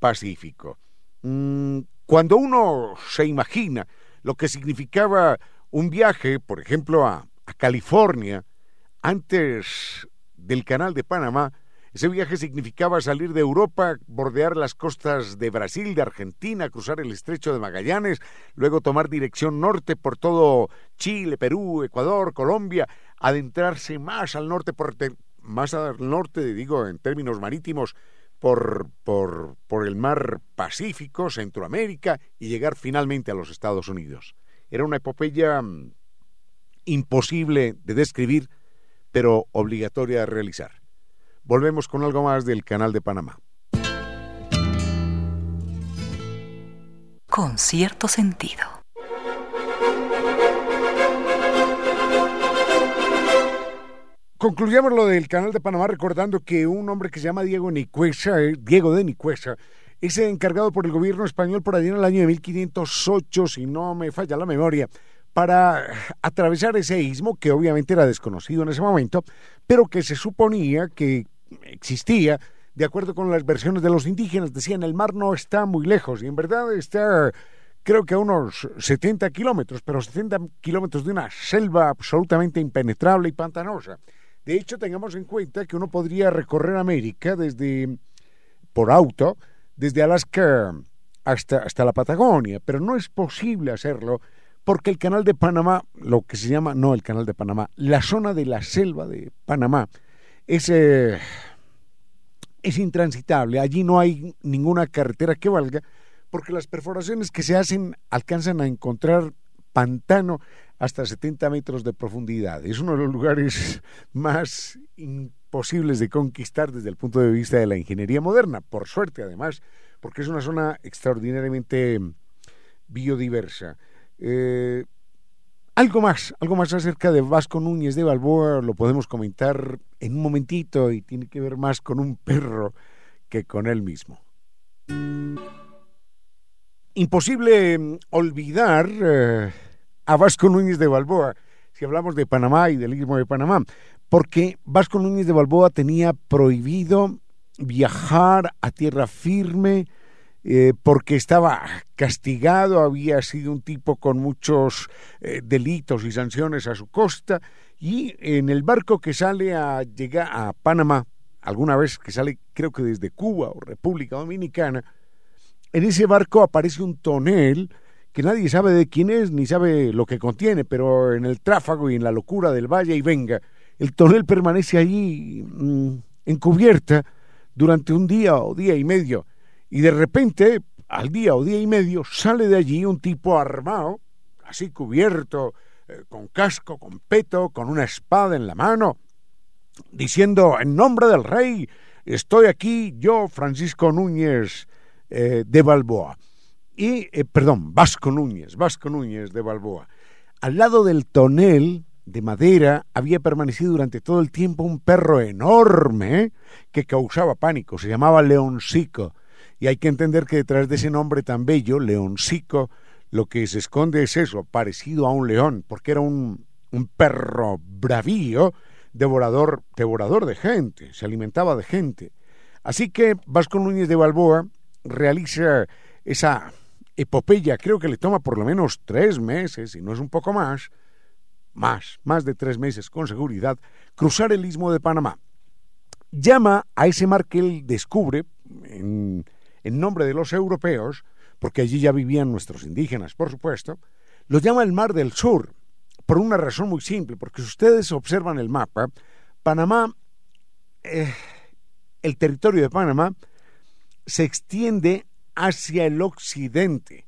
Pacífico. Mm, cuando uno se imagina lo que significaba un viaje, por ejemplo, a, a California, antes del canal de Panamá, ese viaje significaba salir de Europa, bordear las costas de Brasil, de Argentina, cruzar el estrecho de Magallanes, luego tomar dirección norte por todo Chile, Perú, Ecuador, Colombia, adentrarse más al norte, por, más al norte, digo, en términos marítimos, por, por, por el mar Pacífico, Centroamérica, y llegar finalmente a los Estados Unidos. Era una epopeya mm, imposible de describir, pero obligatoria de realizar. Volvemos con algo más del canal de Panamá. Con cierto sentido. Concluyamos lo del canal de Panamá recordando que un hombre que se llama Diego Nicuesa, eh, Diego de Nicuesa, es encargado por el gobierno español por allá en el año de 1508, si no me falla la memoria, para atravesar ese istmo que obviamente era desconocido en ese momento, pero que se suponía que existía de acuerdo con las versiones de los indígenas, decían el mar no está muy lejos y en verdad está creo que a unos 70 kilómetros, pero 70 kilómetros de una selva absolutamente impenetrable y pantanosa. De hecho, tengamos en cuenta que uno podría recorrer América desde por auto, desde Alaska hasta, hasta la Patagonia, pero no es posible hacerlo porque el canal de Panamá, lo que se llama, no el canal de Panamá, la zona de la selva de Panamá, es, eh, es intransitable. Allí no hay ninguna carretera que valga, porque las perforaciones que se hacen alcanzan a encontrar pantano hasta 70 metros de profundidad. Es uno de los lugares <laughs> más imposibles de conquistar desde el punto de vista de la ingeniería moderna, por suerte además, porque es una zona extraordinariamente biodiversa. Eh, algo más, algo más acerca de Vasco Núñez de Balboa lo podemos comentar en un momentito y tiene que ver más con un perro que con él mismo. Imposible mm, olvidar eh, a Vasco Núñez de Balboa si hablamos de Panamá y del istmo de Panamá, porque Vasco Núñez de Balboa tenía prohibido viajar a tierra firme eh, porque estaba castigado, había sido un tipo con muchos eh, delitos y sanciones a su costa, y en el barco que sale a llegar a Panamá, alguna vez que sale creo que desde Cuba o República Dominicana, en ese barco aparece un tonel que nadie sabe de quién es ni sabe lo que contiene, pero en el tráfago y en la locura del valle y venga, el tonel permanece allí mm, encubierta durante un día o día y medio y de repente, al día o día y medio, sale de allí un tipo armado, así cubierto, eh, con casco, con peto, con una espada en la mano, diciendo, en nombre del rey, estoy aquí yo, Francisco Núñez eh, de Balboa. Y, eh, perdón, Vasco Núñez, Vasco Núñez de Balboa. Al lado del tonel de madera había permanecido durante todo el tiempo un perro enorme que causaba pánico, se llamaba Leoncico y hay que entender que detrás de ese nombre tan bello, leoncico, lo que se esconde es eso, parecido a un león, porque era un, un perro bravío, devorador, devorador de gente, se alimentaba de gente. Así que Vasco Núñez de Balboa realiza esa epopeya, creo que le toma por lo menos tres meses, y no es un poco más, más, más de tres meses con seguridad, cruzar el istmo de Panamá. Llama a ese mar que él descubre en nombre de los europeos, porque allí ya vivían nuestros indígenas, por supuesto, los llama el Mar del Sur, por una razón muy simple, porque si ustedes observan el mapa, Panamá, eh, el territorio de Panamá, se extiende hacia el occidente.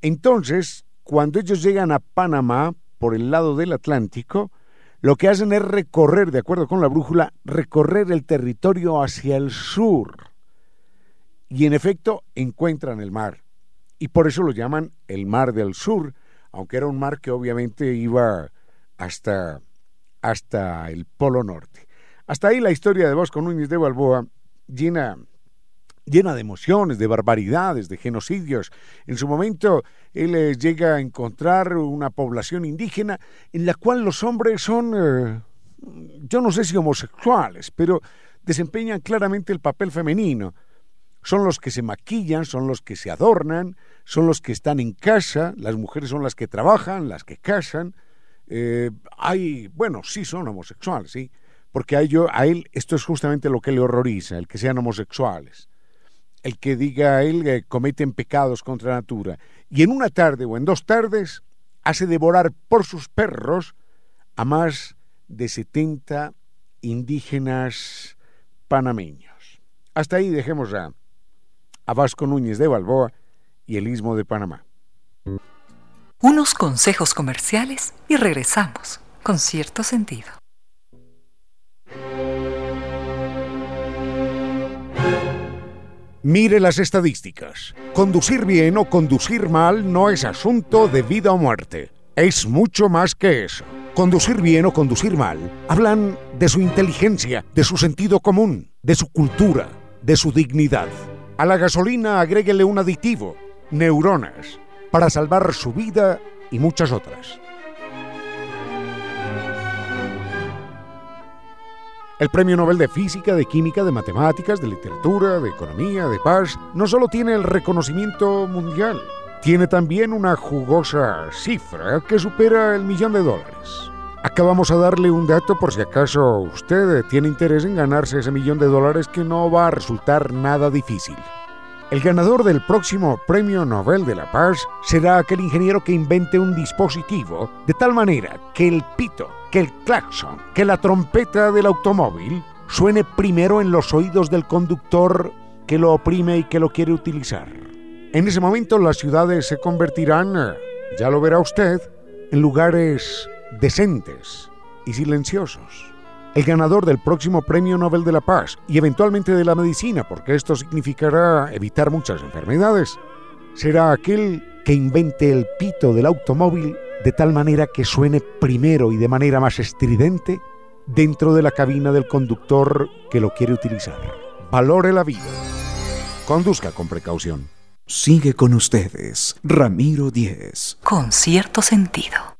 Entonces, cuando ellos llegan a Panamá por el lado del Atlántico, lo que hacen es recorrer, de acuerdo con la brújula, recorrer el territorio hacia el sur y en efecto encuentran el mar. Y por eso lo llaman el Mar del Sur, aunque era un mar que obviamente iba hasta, hasta el Polo Norte. Hasta ahí la historia de Bosco Núñez de Balboa, llena, llena de emociones, de barbaridades, de genocidios. En su momento él eh, llega a encontrar una población indígena en la cual los hombres son, eh, yo no sé si homosexuales, pero desempeñan claramente el papel femenino son los que se maquillan, son los que se adornan, son los que están en casa, las mujeres son las que trabajan, las que casan. Eh, hay, bueno, sí son homosexuales, sí, porque a, ello, a él esto es justamente lo que le horroriza, el que sean homosexuales, el que diga a él que cometen pecados contra natura. Y en una tarde o en dos tardes hace devorar por sus perros a más de 70 indígenas panameños. Hasta ahí dejemos ya a Vasco Núñez de Balboa y el Istmo de Panamá. Unos consejos comerciales y regresamos con cierto sentido. Mire las estadísticas. Conducir bien o conducir mal no es asunto de vida o muerte. Es mucho más que eso. Conducir bien o conducir mal hablan de su inteligencia, de su sentido común, de su cultura, de su dignidad. A la gasolina agréguele un aditivo, neuronas, para salvar su vida y muchas otras. El Premio Nobel de Física, de Química, de Matemáticas, de Literatura, de Economía, de Paz, no solo tiene el reconocimiento mundial, tiene también una jugosa cifra que supera el millón de dólares. Acabamos a darle un dato por si acaso usted tiene interés en ganarse ese millón de dólares que no va a resultar nada difícil. El ganador del próximo Premio Nobel de la Paz será aquel ingeniero que invente un dispositivo de tal manera que el pito, que el claxon, que la trompeta del automóvil suene primero en los oídos del conductor que lo oprime y que lo quiere utilizar. En ese momento las ciudades se convertirán, ya lo verá usted, en lugares decentes y silenciosos. El ganador del próximo Premio Nobel de la Paz y eventualmente de la medicina, porque esto significará evitar muchas enfermedades, será aquel que invente el pito del automóvil de tal manera que suene primero y de manera más estridente dentro de la cabina del conductor que lo quiere utilizar. Valore la vida. Conduzca con precaución. Sigue con ustedes, Ramiro Díez. Con cierto sentido.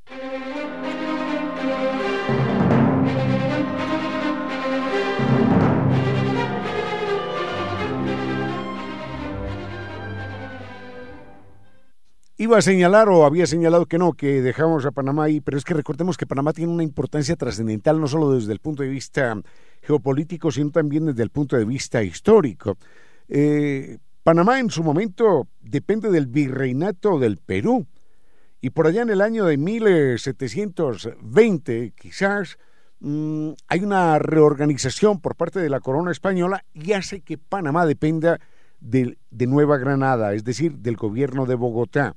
Iba a señalar o había señalado que no, que dejamos a Panamá ahí, pero es que recordemos que Panamá tiene una importancia trascendental no solo desde el punto de vista geopolítico, sino también desde el punto de vista histórico. Eh, Panamá en su momento depende del virreinato del Perú y por allá en el año de 1720 quizás mmm, hay una reorganización por parte de la corona española y hace que Panamá dependa de, de Nueva Granada, es decir, del gobierno de Bogotá.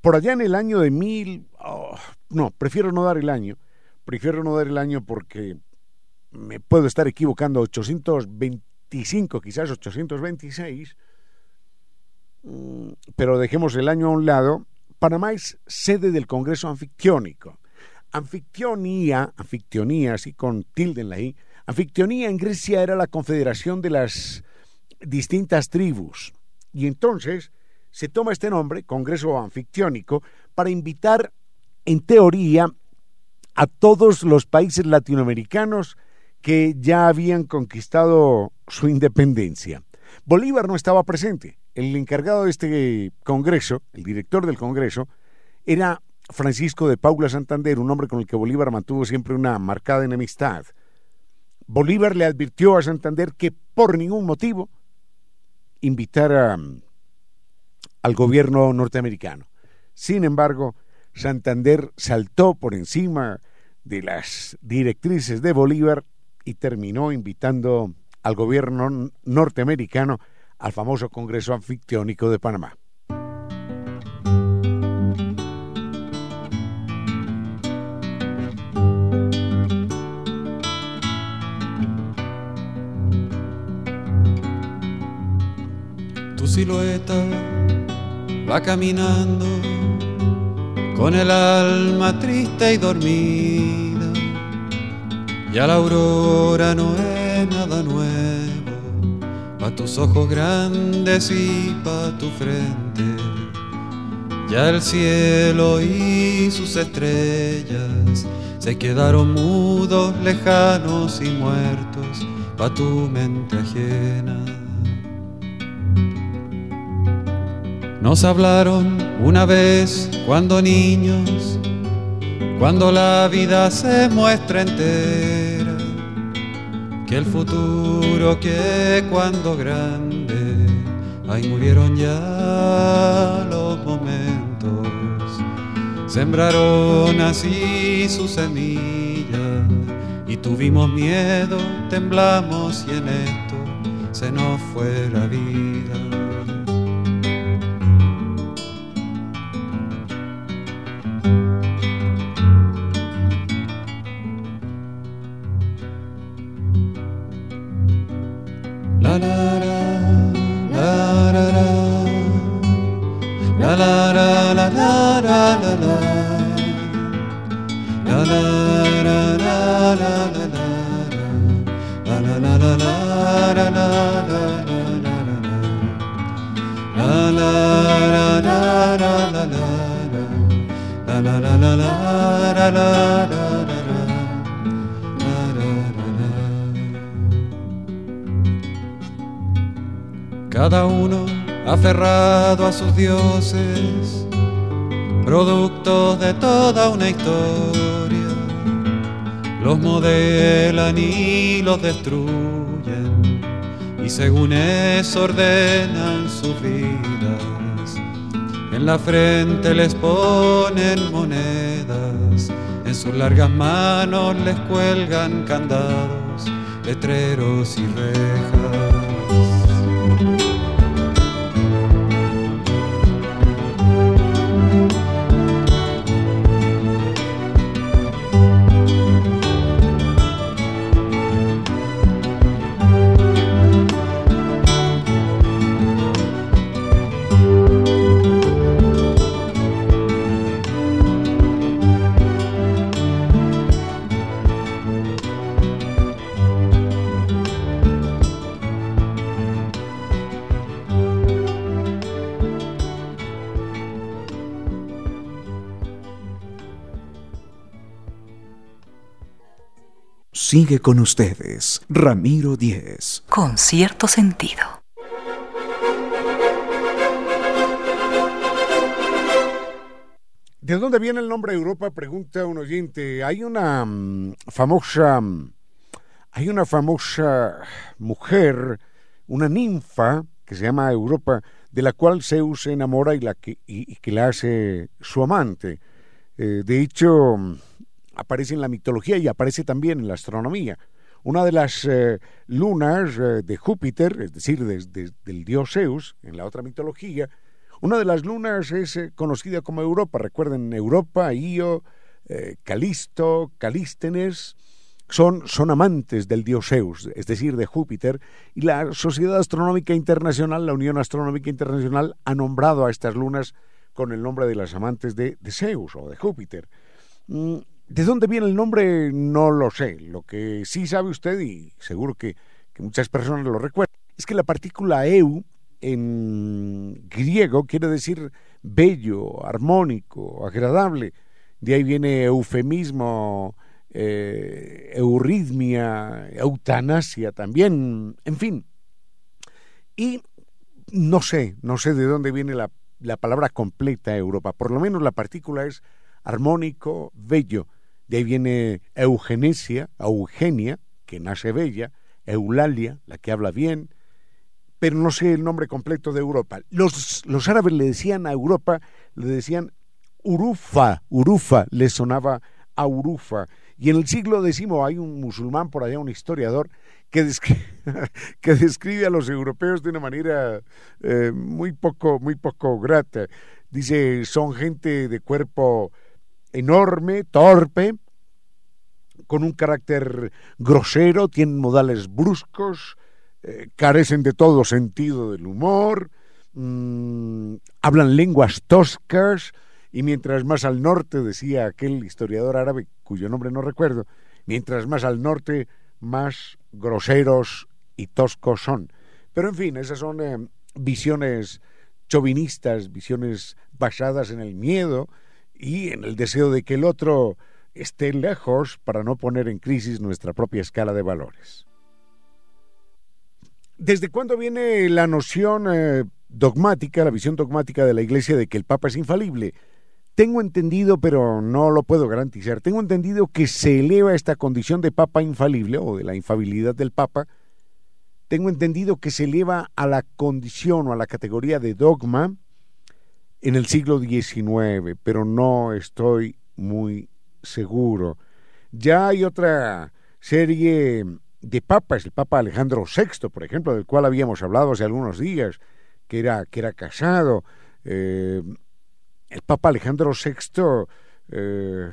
Por allá en el año de mil... Oh, no, prefiero no dar el año. Prefiero no dar el año porque me puedo estar equivocando. 825, quizás 826. Mm, pero dejemos el año a un lado. Panamá es sede del Congreso Anfictiónico. Anfictionía, anfictionía, así con tilde en la I. Anfictionía en Grecia era la confederación de las distintas tribus. Y entonces se toma este nombre, Congreso Anfictiónico, para invitar, en teoría, a todos los países latinoamericanos que ya habían conquistado su independencia. Bolívar no estaba presente. El encargado de este Congreso, el director del Congreso, era Francisco de Paula Santander, un hombre con el que Bolívar mantuvo siempre una marcada enemistad. Bolívar le advirtió a Santander que por ningún motivo invitara al gobierno norteamericano. Sin embargo, Santander saltó por encima de las directrices de Bolívar y terminó invitando al gobierno norteamericano al famoso Congreso Anfictiónico de Panamá. Tu silueta va caminando con el alma triste y dormida. Ya la aurora no es nada nuevo, pa' tus ojos grandes y pa' tu frente. Ya el cielo y sus estrellas se quedaron mudos, lejanos y muertos, pa' tu mente ajena. Nos hablaron una vez cuando niños, cuando la vida se muestra entera, que el futuro que cuando grande, ahí murieron ya los momentos, sembraron así su semilla y tuvimos miedo, temblamos y en esto se nos fue la vida. Destruyen, y según eso ordenan sus vidas. En la frente les ponen monedas, en sus largas manos les cuelgan candados, letreros y rejas. Sigue con ustedes, Ramiro Díez. Con cierto sentido. ¿De dónde viene el nombre Europa? Pregunta un oyente. Hay una mm, famosa. Mm, hay una famosa mujer, una ninfa, que se llama Europa, de la cual Zeus se enamora y, la que, y, que la hace su amante. Eh, de hecho mm, aparece en la mitología y aparece también en la astronomía. Una de las eh, lunas eh, de Júpiter, es decir, del dios Zeus, en la otra mitología, una de las lunas es eh, conocida como Europa. Recuerden, Europa, Io, Calisto, Calístenes, son, son amantes del dios Zeus, es decir, de Júpiter, y la Sociedad Astronómica Internacional, la Unión Astronómica Internacional, ha nombrado a estas lunas con el nombre de las amantes de, Zeus o de Júpiter. Mm, ¿De dónde viene el nombre? No lo sé. Lo que sí sabe usted, y seguro que, muchas personas lo recuerdan, es que la partícula eu en griego quiere decir bello, armónico, agradable. De ahí viene eufemismo, eh, eutanasia también, en fin. Y no sé, no sé de dónde viene la palabra completa Europa. Por lo menos la partícula es armónico, bello. De ahí viene Eugenesia, Eugenia, que nace bella, Eulalia, la que habla bien, pero no sé el nombre completo de Europa. Los, los árabes le decían a Europa, le decían Urufa, Urufa, le sonaba a Urufa. Y en el siglo X hay un musulmán por allá, un historiador, que describe, <laughs> que describe a los europeos de una manera eh, muy, poco, muy poco grata. Dice, son gente de cuerpo enorme, torpe, con un carácter grosero, tienen modales bruscos, eh, carecen de todo sentido del humor, mm, hablan lenguas toscas, y mientras más al norte, decía aquel historiador árabe, cuyo nombre no recuerdo, mientras más al norte, más groseros y toscos son. Pero en fin, esas son eh, visiones chauvinistas, visiones basadas en el miedo, y en el deseo de que el otro esté lejos para no poner en crisis nuestra propia escala de valores. ¿Desde cuándo viene la noción eh, dogmática, la visión dogmática de la Iglesia de que el Papa es infalible? Tengo entendido, pero no lo puedo garantizar, tengo entendido que se eleva esta condición de Papa infalible o de la infabilidad del Papa, tengo entendido que se eleva a la condición o a la categoría de dogma en el siglo XIX, pero no estoy muy seguro. Ya hay otra serie de papas, el Papa Alejandro VI, por ejemplo, del cual habíamos hablado hace algunos días, que era, que era casado. Eh, el Papa Alejandro VI eh,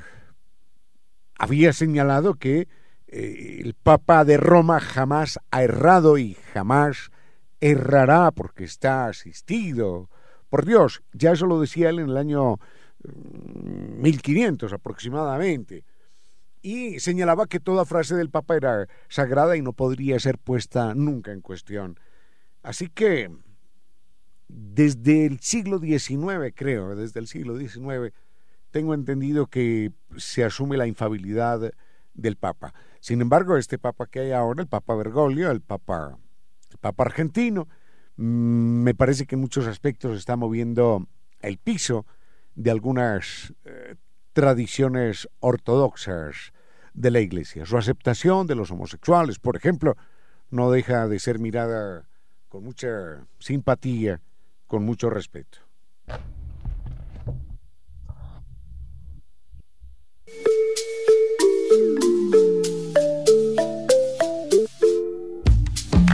había señalado que eh, el Papa de Roma jamás ha errado y jamás errará porque está asistido por Dios, ya eso lo decía él en el año 1500 mm, aproximadamente. Y señalaba que toda frase del Papa era sagrada y no podría ser puesta nunca en cuestión. Así que desde el siglo XIX, creo, desde el siglo XIX, tengo entendido que se asume la infabilidad del Papa. Sin embargo, este Papa que hay ahora, el Papa Bergoglio, el Papa, el Papa argentino, me parece que en muchos aspectos está moviendo el piso de algunas eh, tradiciones ortodoxas de la Iglesia. Su aceptación de los homosexuales, por ejemplo, no deja de ser mirada con mucha simpatía, con mucho respeto.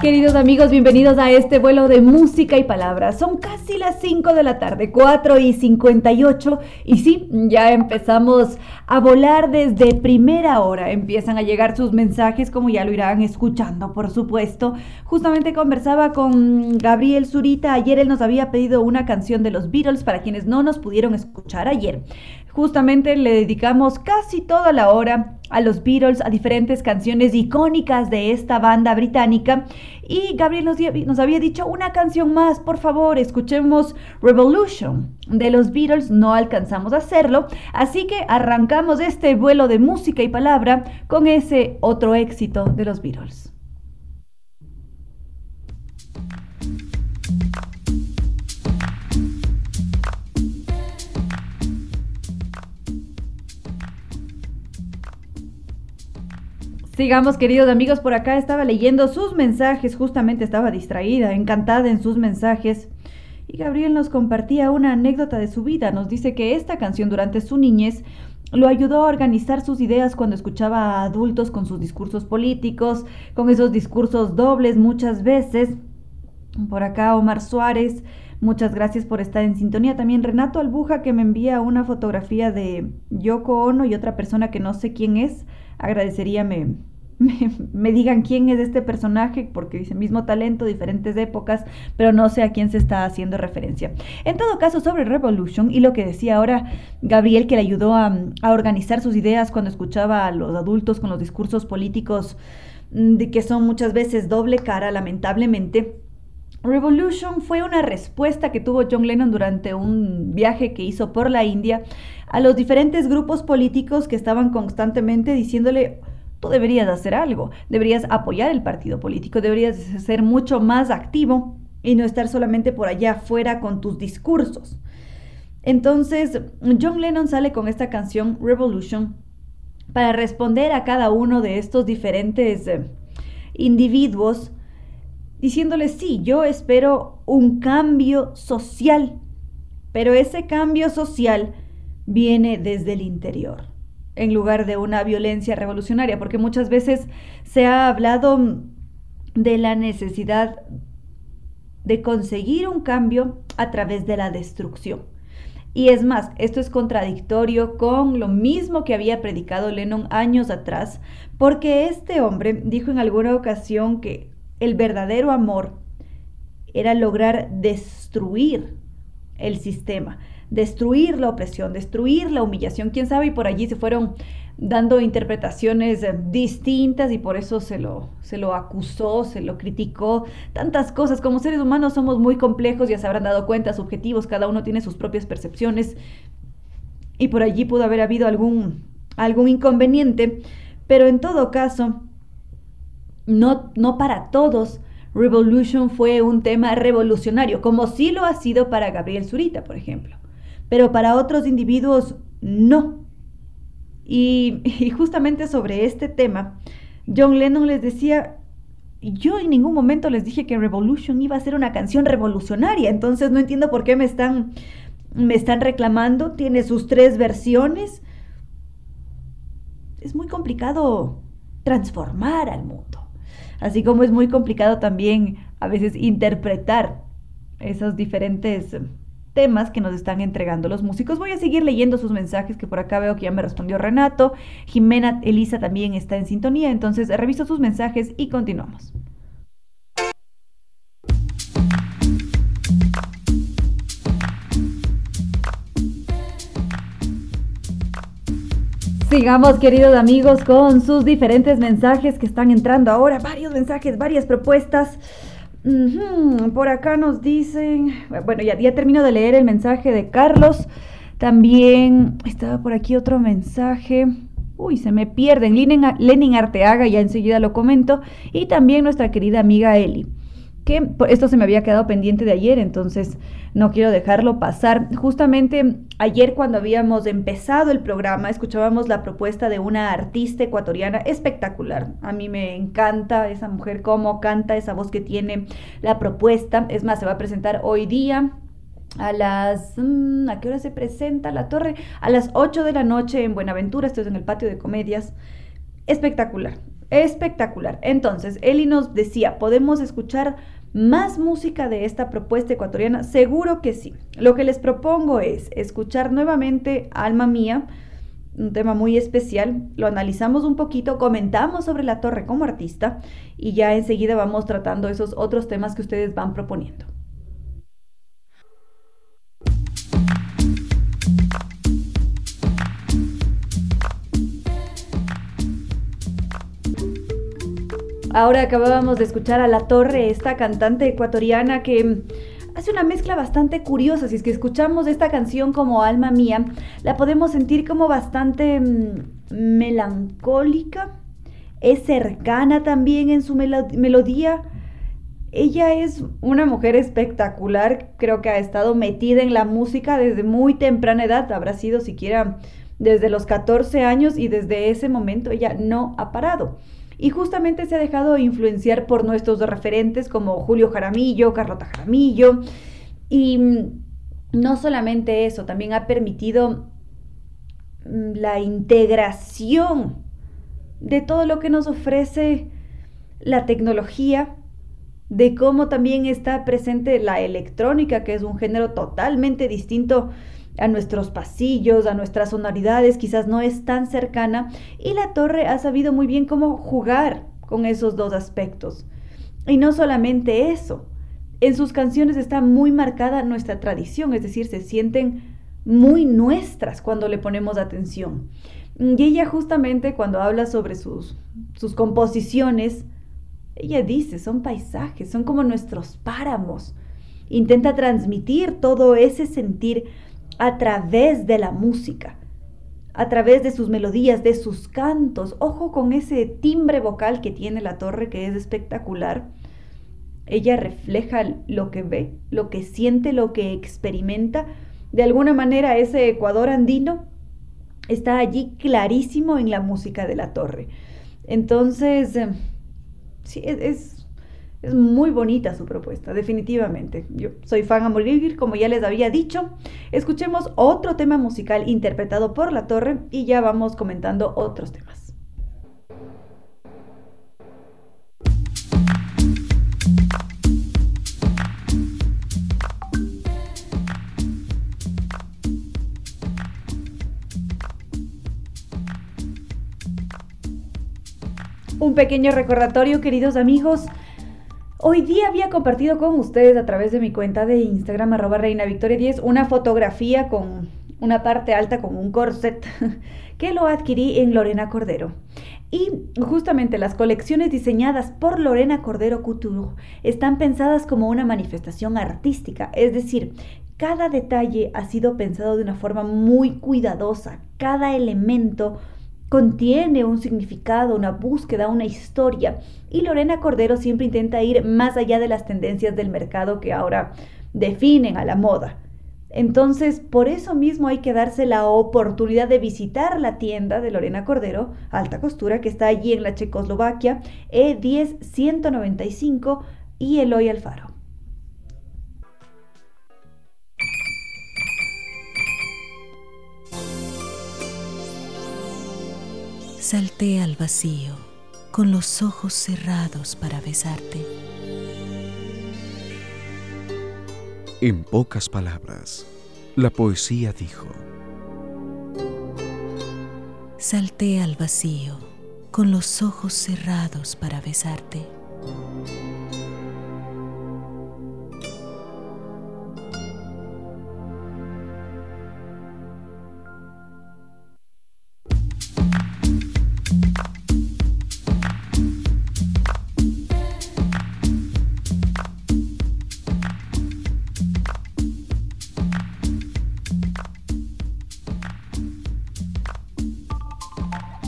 Queridos amigos, bienvenidos a este vuelo de música y palabras. Son casi las 5 de la tarde, 4 y 58. Y sí, ya empezamos a volar desde primera hora. Empiezan a llegar sus mensajes, como ya lo irán escuchando, por supuesto. Justamente conversaba con Gabriel Zurita. Ayer él nos había pedido una canción de los Beatles para quienes no nos pudieron escuchar ayer. Justamente le dedicamos casi toda la hora a los Beatles, a diferentes canciones icónicas de esta banda británica. Y Gabriel nos, había dicho una canción más, por favor, escuchemos Revolution de los Beatles. No alcanzamos a hacerlo, así que arrancamos este vuelo de música y palabra con ese otro éxito de los Beatles. Sigamos, queridos amigos, por acá estaba leyendo sus mensajes, justamente estaba distraída, encantada en sus mensajes. Y Gabriel nos compartía una anécdota de su vida. Nos dice que esta canción durante su niñez lo ayudó a organizar sus ideas cuando escuchaba a adultos con sus discursos políticos, con esos discursos dobles muchas veces. Por acá Omar Suárez, muchas gracias por estar en sintonía. También Renato Albuja que me envía una fotografía de Yoko Ono y otra persona que no sé quién es. Agradecería me, me, digan quién es este personaje, porque dice mismo talento, diferentes épocas, pero no sé a quién se está haciendo referencia. En todo caso, sobre Revolution y lo que decía ahora Gabriel, que le ayudó a, a organizar sus ideas cuando escuchaba a los adultos con los discursos políticos mm, de que son muchas veces doble cara, lamentablemente. Revolution fue una respuesta que tuvo John Lennon durante un viaje que hizo por la India a los diferentes grupos políticos que estaban constantemente diciéndole, tú deberías hacer algo, deberías apoyar el partido político, deberías ser mucho más activo y no estar solamente por allá afuera con tus discursos. Entonces, John Lennon sale con esta canción Revolution para responder a cada uno de estos diferentes eh, individuos, diciéndoles, sí, yo espero un cambio social, pero ese cambio social viene desde el interior en lugar de una violencia revolucionaria, porque muchas veces se ha hablado de la necesidad de conseguir un cambio a través de la destrucción. Y es más, esto es contradictorio con lo mismo que había predicado Lennon años atrás, porque este hombre dijo en alguna ocasión que el verdadero amor era lograr destruir el sistema, destruir la opresión, destruir la humillación, quién sabe, y por allí se fueron dando interpretaciones eh, distintas y por eso se lo, se lo acusó, se lo criticó, tantas cosas. Como seres humanos somos muy complejos, ya se habrán dado cuenta, subjetivos, cada uno tiene sus propias percepciones y por allí pudo haber habido algún, algún inconveniente, pero en todo caso, no, no para todos. Revolution fue un tema revolucionario, como sí lo ha sido para Gabriel Zurita, por ejemplo pero para otros individuos no. Y, justamente sobre este tema, John Lennon les decía, yo en ningún momento les dije que Revolution iba a ser una canción revolucionaria, entonces no entiendo por qué me están, me están reclamando, tiene sus tres versiones. Es muy complicado transformar al mundo, así como es muy complicado también a veces interpretar esos diferentes temas que nos están entregando los músicos. Voy a seguir leyendo sus mensajes, que por acá veo que ya me respondió Renato. Jimena Elisa también está en sintonía, entonces reviso sus mensajes y continuamos. Sigamos, queridos amigos, con sus diferentes mensajes que están entrando ahora. Varios mensajes, varias propuestas. Por acá nos dicen, bueno, ya, ya termino de leer el mensaje de Carlos. También estaba por aquí otro mensaje. Uy, se me pierden. Lenin Arteaga, ya enseguida lo comento. Y también nuestra querida amiga Eli esto se me había quedado pendiente de ayer, entonces no quiero dejarlo pasar. Justamente ayer cuando habíamos empezado el programa, escuchábamos la propuesta de una artista ecuatoriana espectacular. A mí me encanta esa mujer, cómo canta, esa voz que tiene la propuesta. Es más, se va a presentar hoy día a las... Mm, ¿A qué hora se presenta la torre? A las 8 de la noche en Buenaventura, esto es en el patio de comedias. Espectacular, espectacular. Entonces, Eli nos decía, ¿podemos escuchar más música de esta propuesta ecuatoriana? Seguro que sí. Lo que les propongo es escuchar nuevamente Alma Mía, un tema muy especial, lo analizamos un poquito, comentamos sobre la torre como artista y ya enseguida vamos tratando esos otros temas que ustedes van proponiendo. Ahora acabábamos de escuchar a La Torre, esta cantante ecuatoriana que hace una mezcla bastante curiosa. Si es que escuchamos esta canción como Alma Mía, la podemos sentir como bastante mm, melancólica. Es cercana también en su melodía. Ella es una mujer espectacular, creo que ha estado metida en la música desde muy temprana edad, habrá sido siquiera desde los 14 años y desde ese momento ella no ha parado y justamente se ha dejado influenciar por nuestros referentes como Julio Jaramillo, Carlota Jaramillo. Y mm, no solamente eso, también ha permitido mm, la integración de todo lo que nos ofrece la tecnología, de cómo también está presente la electrónica, que es un género totalmente distinto a nuestros pasillos, a nuestras sonoridades, quizás no es tan cercana y la torre ha sabido muy bien cómo jugar con esos dos aspectos. Y no solamente eso, en sus canciones está muy marcada nuestra tradición, es decir, se sienten muy nuestras cuando le ponemos atención. Y ella justamente cuando habla sobre sus, sus composiciones, ella dice, son paisajes, son como nuestros páramos. Intenta transmitir todo ese sentir a través de la música, a través de sus melodías, de sus cantos. Ojo con ese timbre vocal que tiene la torre que es espectacular. Ella refleja lo que ve, lo que siente, lo que experimenta. De alguna manera ese Ecuador andino está allí clarísimo en la música de la torre. Entonces, eh, sí, es, es muy bonita su propuesta, definitivamente. Yo soy fan a morir, como ya les había dicho. Escuchemos otro tema musical interpretado por La Torre y ya vamos comentando otros temas. Un pequeño recordatorio, queridos amigos. Hoy día había compartido con ustedes a través de mi cuenta de Instagram arroba reina victoria 10 una fotografía con una parte alta con un corset <laughs> que lo adquirí en Lorena Cordero. Y justamente las colecciones diseñadas por Lorena Cordero Couture están pensadas como una manifestación artística, es decir, cada detalle ha sido pensado de una forma muy cuidadosa, cada elemento contiene un significado, una búsqueda, una historia. Y Lorena Cordero siempre intenta ir más allá de las tendencias del mercado que ahora definen a la moda. Entonces, por eso mismo hay que darse la oportunidad de visitar la tienda de Lorena Cordero, alta costura, que está allí en la Checoslovaquia, E10195 y Eloy Alfaro. Salté al vacío con los ojos cerrados para besarte. En pocas palabras, la poesía dijo. Salté al vacío con los ojos cerrados para besarte.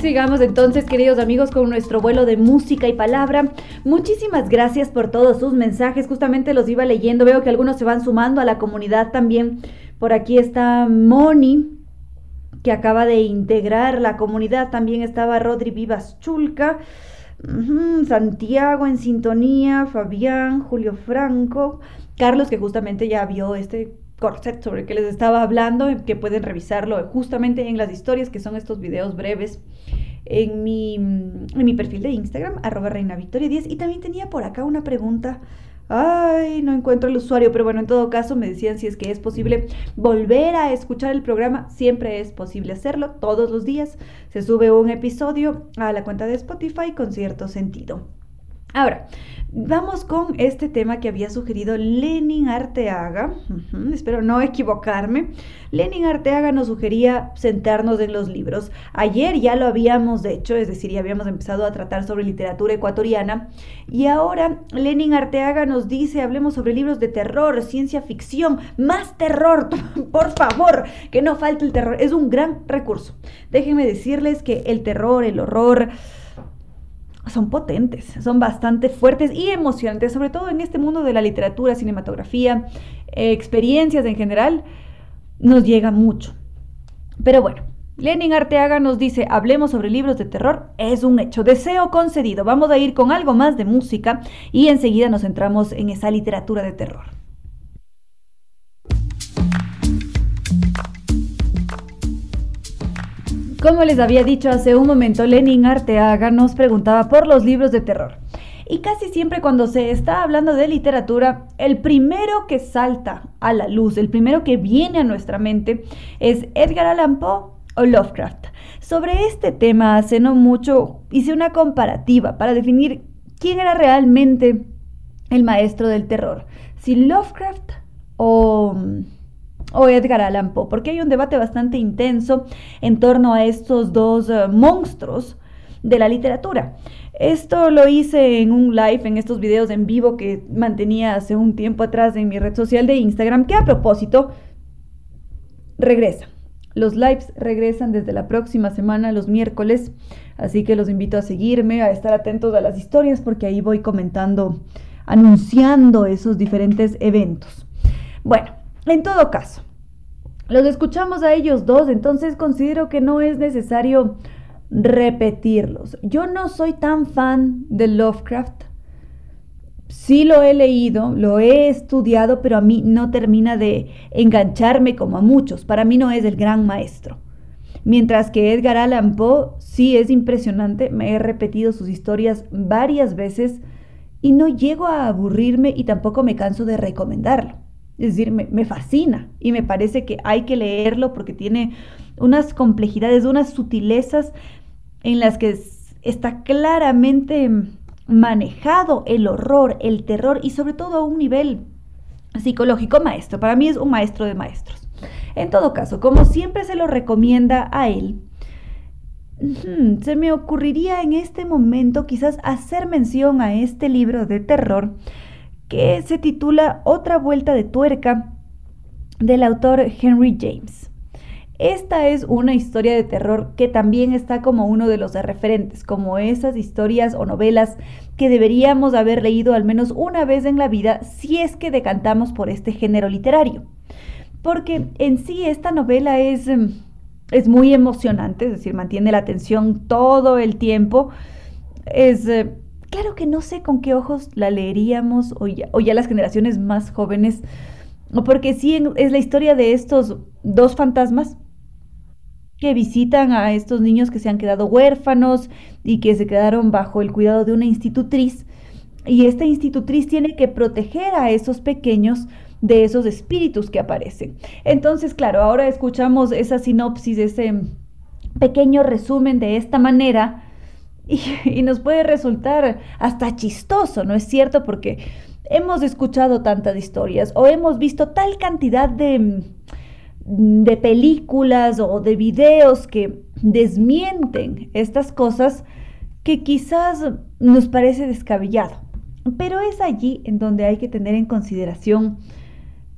Sigamos entonces, queridos amigos, con nuestro vuelo de música y palabra. Muchísimas gracias por todos sus mensajes. Justamente los iba leyendo. Veo que algunos se van sumando a la comunidad también. Por aquí está Moni, que acaba de integrar la comunidad. También estaba Rodri Vivas Chulca. Santiago en sintonía, Fabián, Julio Franco, Carlos que justamente ya vio este corset sobre el que les estaba hablando, que pueden revisarlo justamente en las historias, que son estos videos breves en mi, en mi perfil de Instagram, arroba reina victoria 10. Y también tenía por acá una pregunta. Ay, no encuentro el usuario, pero bueno, en todo caso me decían si es que es posible volver a escuchar el programa. Siempre es posible hacerlo, todos los días. Se sube un episodio a la cuenta de Spotify con cierto sentido. Ahora, vamos con este tema que había sugerido Lenin Arteaga. espero no equivocarme. Lenin Arteaga nos sugería sentarnos en los libros. Ayer ya lo habíamos hecho, es decir, ya habíamos empezado a tratar sobre literatura ecuatoriana. Y ahora Lenin Arteaga nos dice, hablemos sobre libros de terror, ciencia ficción, más terror, <laughs> por favor, que no falte el terror. Es un gran recurso. Déjenme decirles que el terror, el horror son potentes, son bastante fuertes y emocionantes, sobre todo en este mundo de la literatura, cinematografía, experiencias en general, nos llega mucho. Pero bueno, Lenin Arteaga nos dice, hablemos sobre libros de terror, es un hecho, deseo concedido, vamos a ir con algo más de música y enseguida nos centramos en esa literatura de terror. Como les había dicho hace un momento, Lenin Arteaga nos preguntaba por los libros de terror. Y casi siempre cuando se está hablando de literatura, el primero que salta a la luz, el primero que viene a nuestra mente es Edgar Allan Poe o Lovecraft. Sobre este tema hace no mucho hice una comparativa para definir quién era realmente el maestro del terror, si Lovecraft o o Edgar Allan Poe, porque hay un debate bastante intenso en torno a estos dos eh, monstruos de la literatura. Esto lo hice en un live, en estos videos en vivo que mantenía hace un tiempo atrás en mi red social de Instagram, que a propósito regresa. Los lives regresan desde la próxima semana, los miércoles, así que los invito a seguirme, a estar atentos a las historias, porque ahí voy comentando, anunciando esos diferentes eventos. Bueno, en todo caso, los escuchamos a ellos dos, entonces considero que no es necesario repetirlos. Yo no soy tan fan de Lovecraft. Sí lo he leído, lo he estudiado, pero a mí no termina de engancharme como a muchos. Para mí no es el gran maestro. Mientras que Edgar Allan Poe sí es impresionante, me he repetido sus historias varias veces y no llego a aburrirme y tampoco me canso de recomendarlo. Es decir, me, fascina y me parece que hay que leerlo porque tiene unas complejidades, unas sutilezas en las que está claramente manejado el horror, el terror y sobre todo a un nivel psicológico maestro. Para mí es un maestro de maestros. En todo caso, como siempre se lo recomienda a él, se me ocurriría en este momento quizás hacer mención a este libro de terror que se titula Otra vuelta de tuerca del autor Henry James. Esta es una historia de terror que también está como uno de los referentes, como esas historias o novelas que deberíamos haber leído al menos una vez en la vida si es que decantamos por este género literario. Porque en sí esta novela es, es muy emocionante, es decir, mantiene la atención todo el tiempo, es eh, Claro que no sé con qué ojos la leeríamos o ya, o ya las generaciones más jóvenes, porque sí es la historia de estos dos fantasmas que visitan a estos niños que se han quedado huérfanos y que se quedaron bajo el cuidado de una institutriz. Y esta institutriz tiene que proteger a esos pequeños de esos espíritus que aparecen. Entonces, claro, ahora escuchamos esa sinopsis, ese pequeño resumen de esta manera y, nos puede resultar hasta chistoso, ¿no es cierto? Porque hemos escuchado tantas historias o hemos visto tal cantidad de, de películas o de videos que desmienten estas cosas que quizás nos parece descabellado. Pero es allí en donde hay que tener en consideración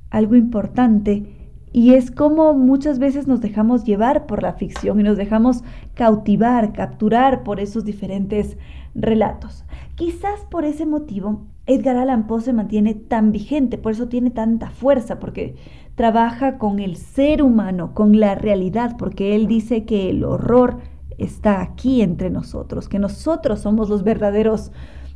algo importante Y es como muchas veces nos dejamos llevar por la ficción y nos dejamos cautivar, capturar por esos diferentes relatos. Quizás por ese motivo Edgar Allan Poe se mantiene tan vigente, por eso tiene tanta fuerza, porque trabaja con el ser humano, con la realidad, porque él dice que el horror está aquí entre nosotros, que nosotros somos los verdaderos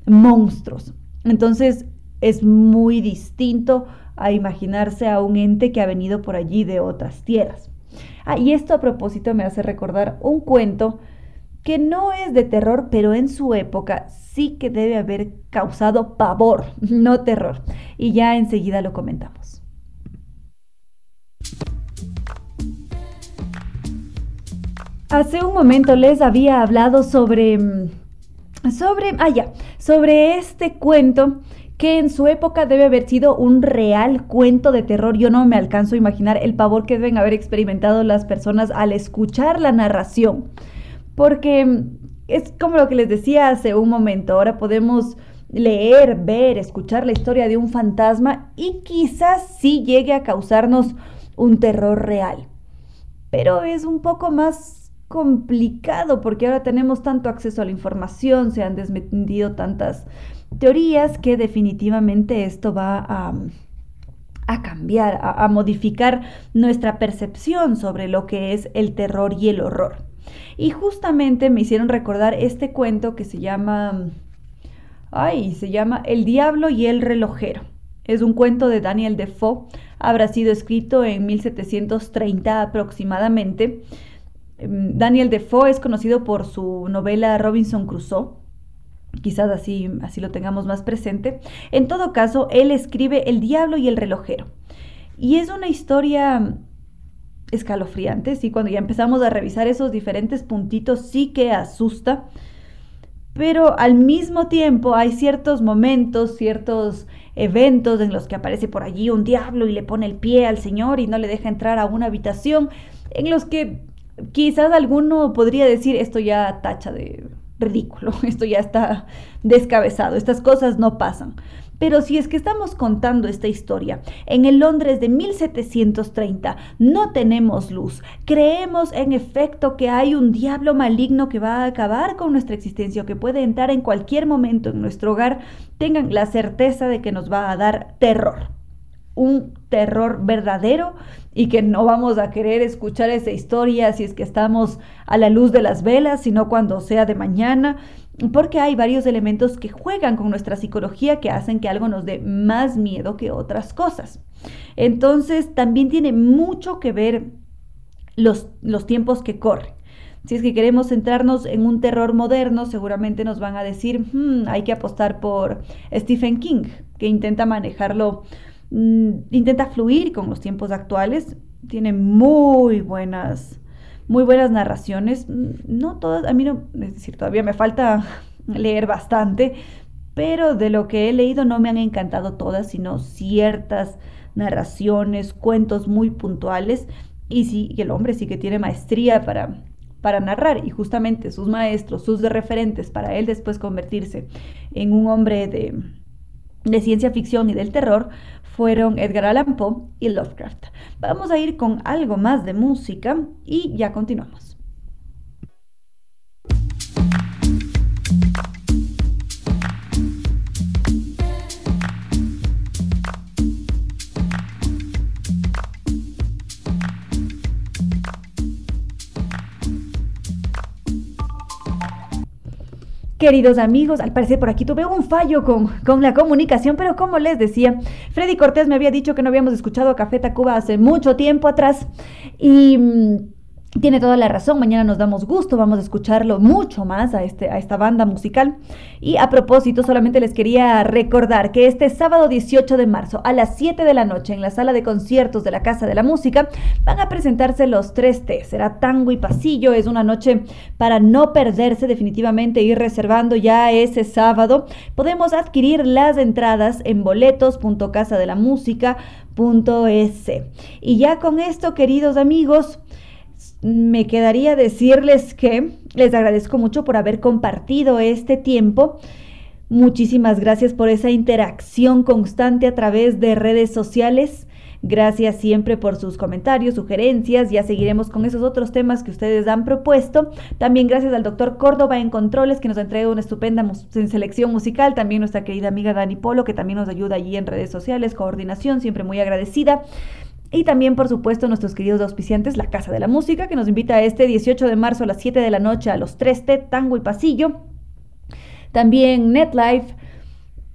monstruos. Entonces es muy distinto a imaginarse a un ente que ha venido por allí de otras tierras. Ah, y esto a propósito me hace recordar un cuento que no es de terror, pero en su época sí que debe haber causado pavor, <laughs> no terror. Y ya enseguida lo comentamos. Hace un momento les había hablado sobre mm, sobre ah ya, sobre este cuento que en su época debe haber sido un real cuento de terror. Yo no me alcanzo a imaginar el pavor que deben haber experimentado las personas al escuchar la narración. Porque es como lo que les decía hace un momento, ahora podemos leer, ver, escuchar la historia de un fantasma y quizás sí llegue a causarnos un terror real. Pero es un poco más complicado porque ahora tenemos tanto acceso a la información, se han desmentido tantas teorías que definitivamente esto va a, cambiar, a, a modificar nuestra percepción sobre lo que es el terror y el horror. Y justamente me hicieron recordar este cuento que se llama, ay, se llama El diablo y el relojero. Es un cuento de Daniel Defoe, habrá sido escrito en 1730 aproximadamente. Em, Daniel Defoe es conocido por su novela Robinson Crusoe Quizás así, así lo tengamos más presente. En todo caso, él escribe El diablo y el relojero. Y es una historia escalofriante, sí, cuando ya empezamos a revisar esos diferentes puntitos, sí que asusta. Pero al mismo tiempo hay ciertos momentos, ciertos eventos en los que aparece por allí un diablo y le pone el pie al Señor y no le deja entrar a una habitación, en los que quizás alguno podría decir esto ya tacha de ridículo, <laughs> esto ya está descabezado, estas cosas no pasan. Pero si es que estamos contando esta historia en el Londres de 1730, no tenemos luz, creemos en efecto que hay un diablo maligno que va a acabar con nuestra existencia o que puede entrar en cualquier momento en nuestro hogar, tengan la certeza de que nos va a dar terror un terror verdadero y que no vamos a querer escuchar esa historia si es que estamos a la luz de las velas, sino cuando sea de mañana, porque hay varios elementos que juegan con nuestra psicología que hacen que algo nos dé más miedo que otras cosas. Entonces, también tiene mucho que ver los, los tiempos que corren. Si es que queremos centrarnos en un terror moderno, seguramente nos van a decir, hmm, hay que apostar por Stephen King, que intenta manejarlo intenta fluir con los tiempos actuales, tiene muy buenas, muy buenas narraciones, mm, no todas, a mí no, es decir, todavía me falta <laughs> leer bastante, pero de lo que he leído no me han encantado todas, sino ciertas narraciones, cuentos muy puntuales, y sí, el hombre sí que tiene maestría para, para narrar y justamente sus maestros, sus referentes para él después convertirse en un hombre de, de ciencia ficción y del terror fueron Edgar Allan Poe y Lovecraft. Vamos a ir con algo más de música y ya continuamos. Queridos amigos, al parecer por aquí tuve un fallo con, con, la comunicación, pero como les decía, Freddy Cortés me había dicho que no habíamos escuchado a Café Tacuba hace mucho tiempo atrás y mm, tiene toda la razón, mañana nos damos gusto, vamos a escucharlo mucho más a, este, a esta banda musical. Y a propósito, solamente les quería recordar que este sábado 18 de marzo a las 7 de la noche en la sala de conciertos de la Casa de la Música van a presentarse los tres T. Será tango y pasillo, es una noche para no perderse definitivamente, ir reservando ya ese sábado. Podemos adquirir las entradas en boletos.casadelamusica.es. Y ya con esto, queridos amigos, me quedaría decirles que les agradezco mucho por haber compartido este tiempo Muchísimas gracias por esa interacción constante a través de redes sociales. Gracias siempre por sus comentarios, sugerencias. Ya seguiremos con esos otros temas que ustedes han propuesto. También gracias al doctor Córdoba en Controles que nos entrega una estupenda selección musical. También nuestra querida amiga Dani Polo que también nos ayuda allí en redes sociales. Coordinación, siempre muy agradecida. Y también, por supuesto, nuestros queridos auspiciantes, la Casa de la Música, que nos invita a este 18 de marzo a las 7 de la noche a los 3T, Tango y Pasillo. También NetLife,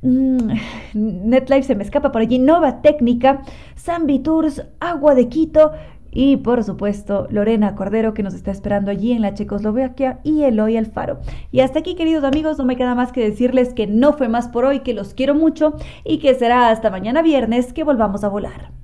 mm, NetLife se me escapa por allí, Nova Técnica, Zambi Tours, Agua de Quito y por supuesto Lorena Cordero que nos está esperando allí en la Checoslovaquia y Eloy Alfaro. Y hasta aquí queridos amigos, no me queda más que decirles que no fue más por hoy, que los quiero mucho y que será hasta mañana viernes que volvamos a volar.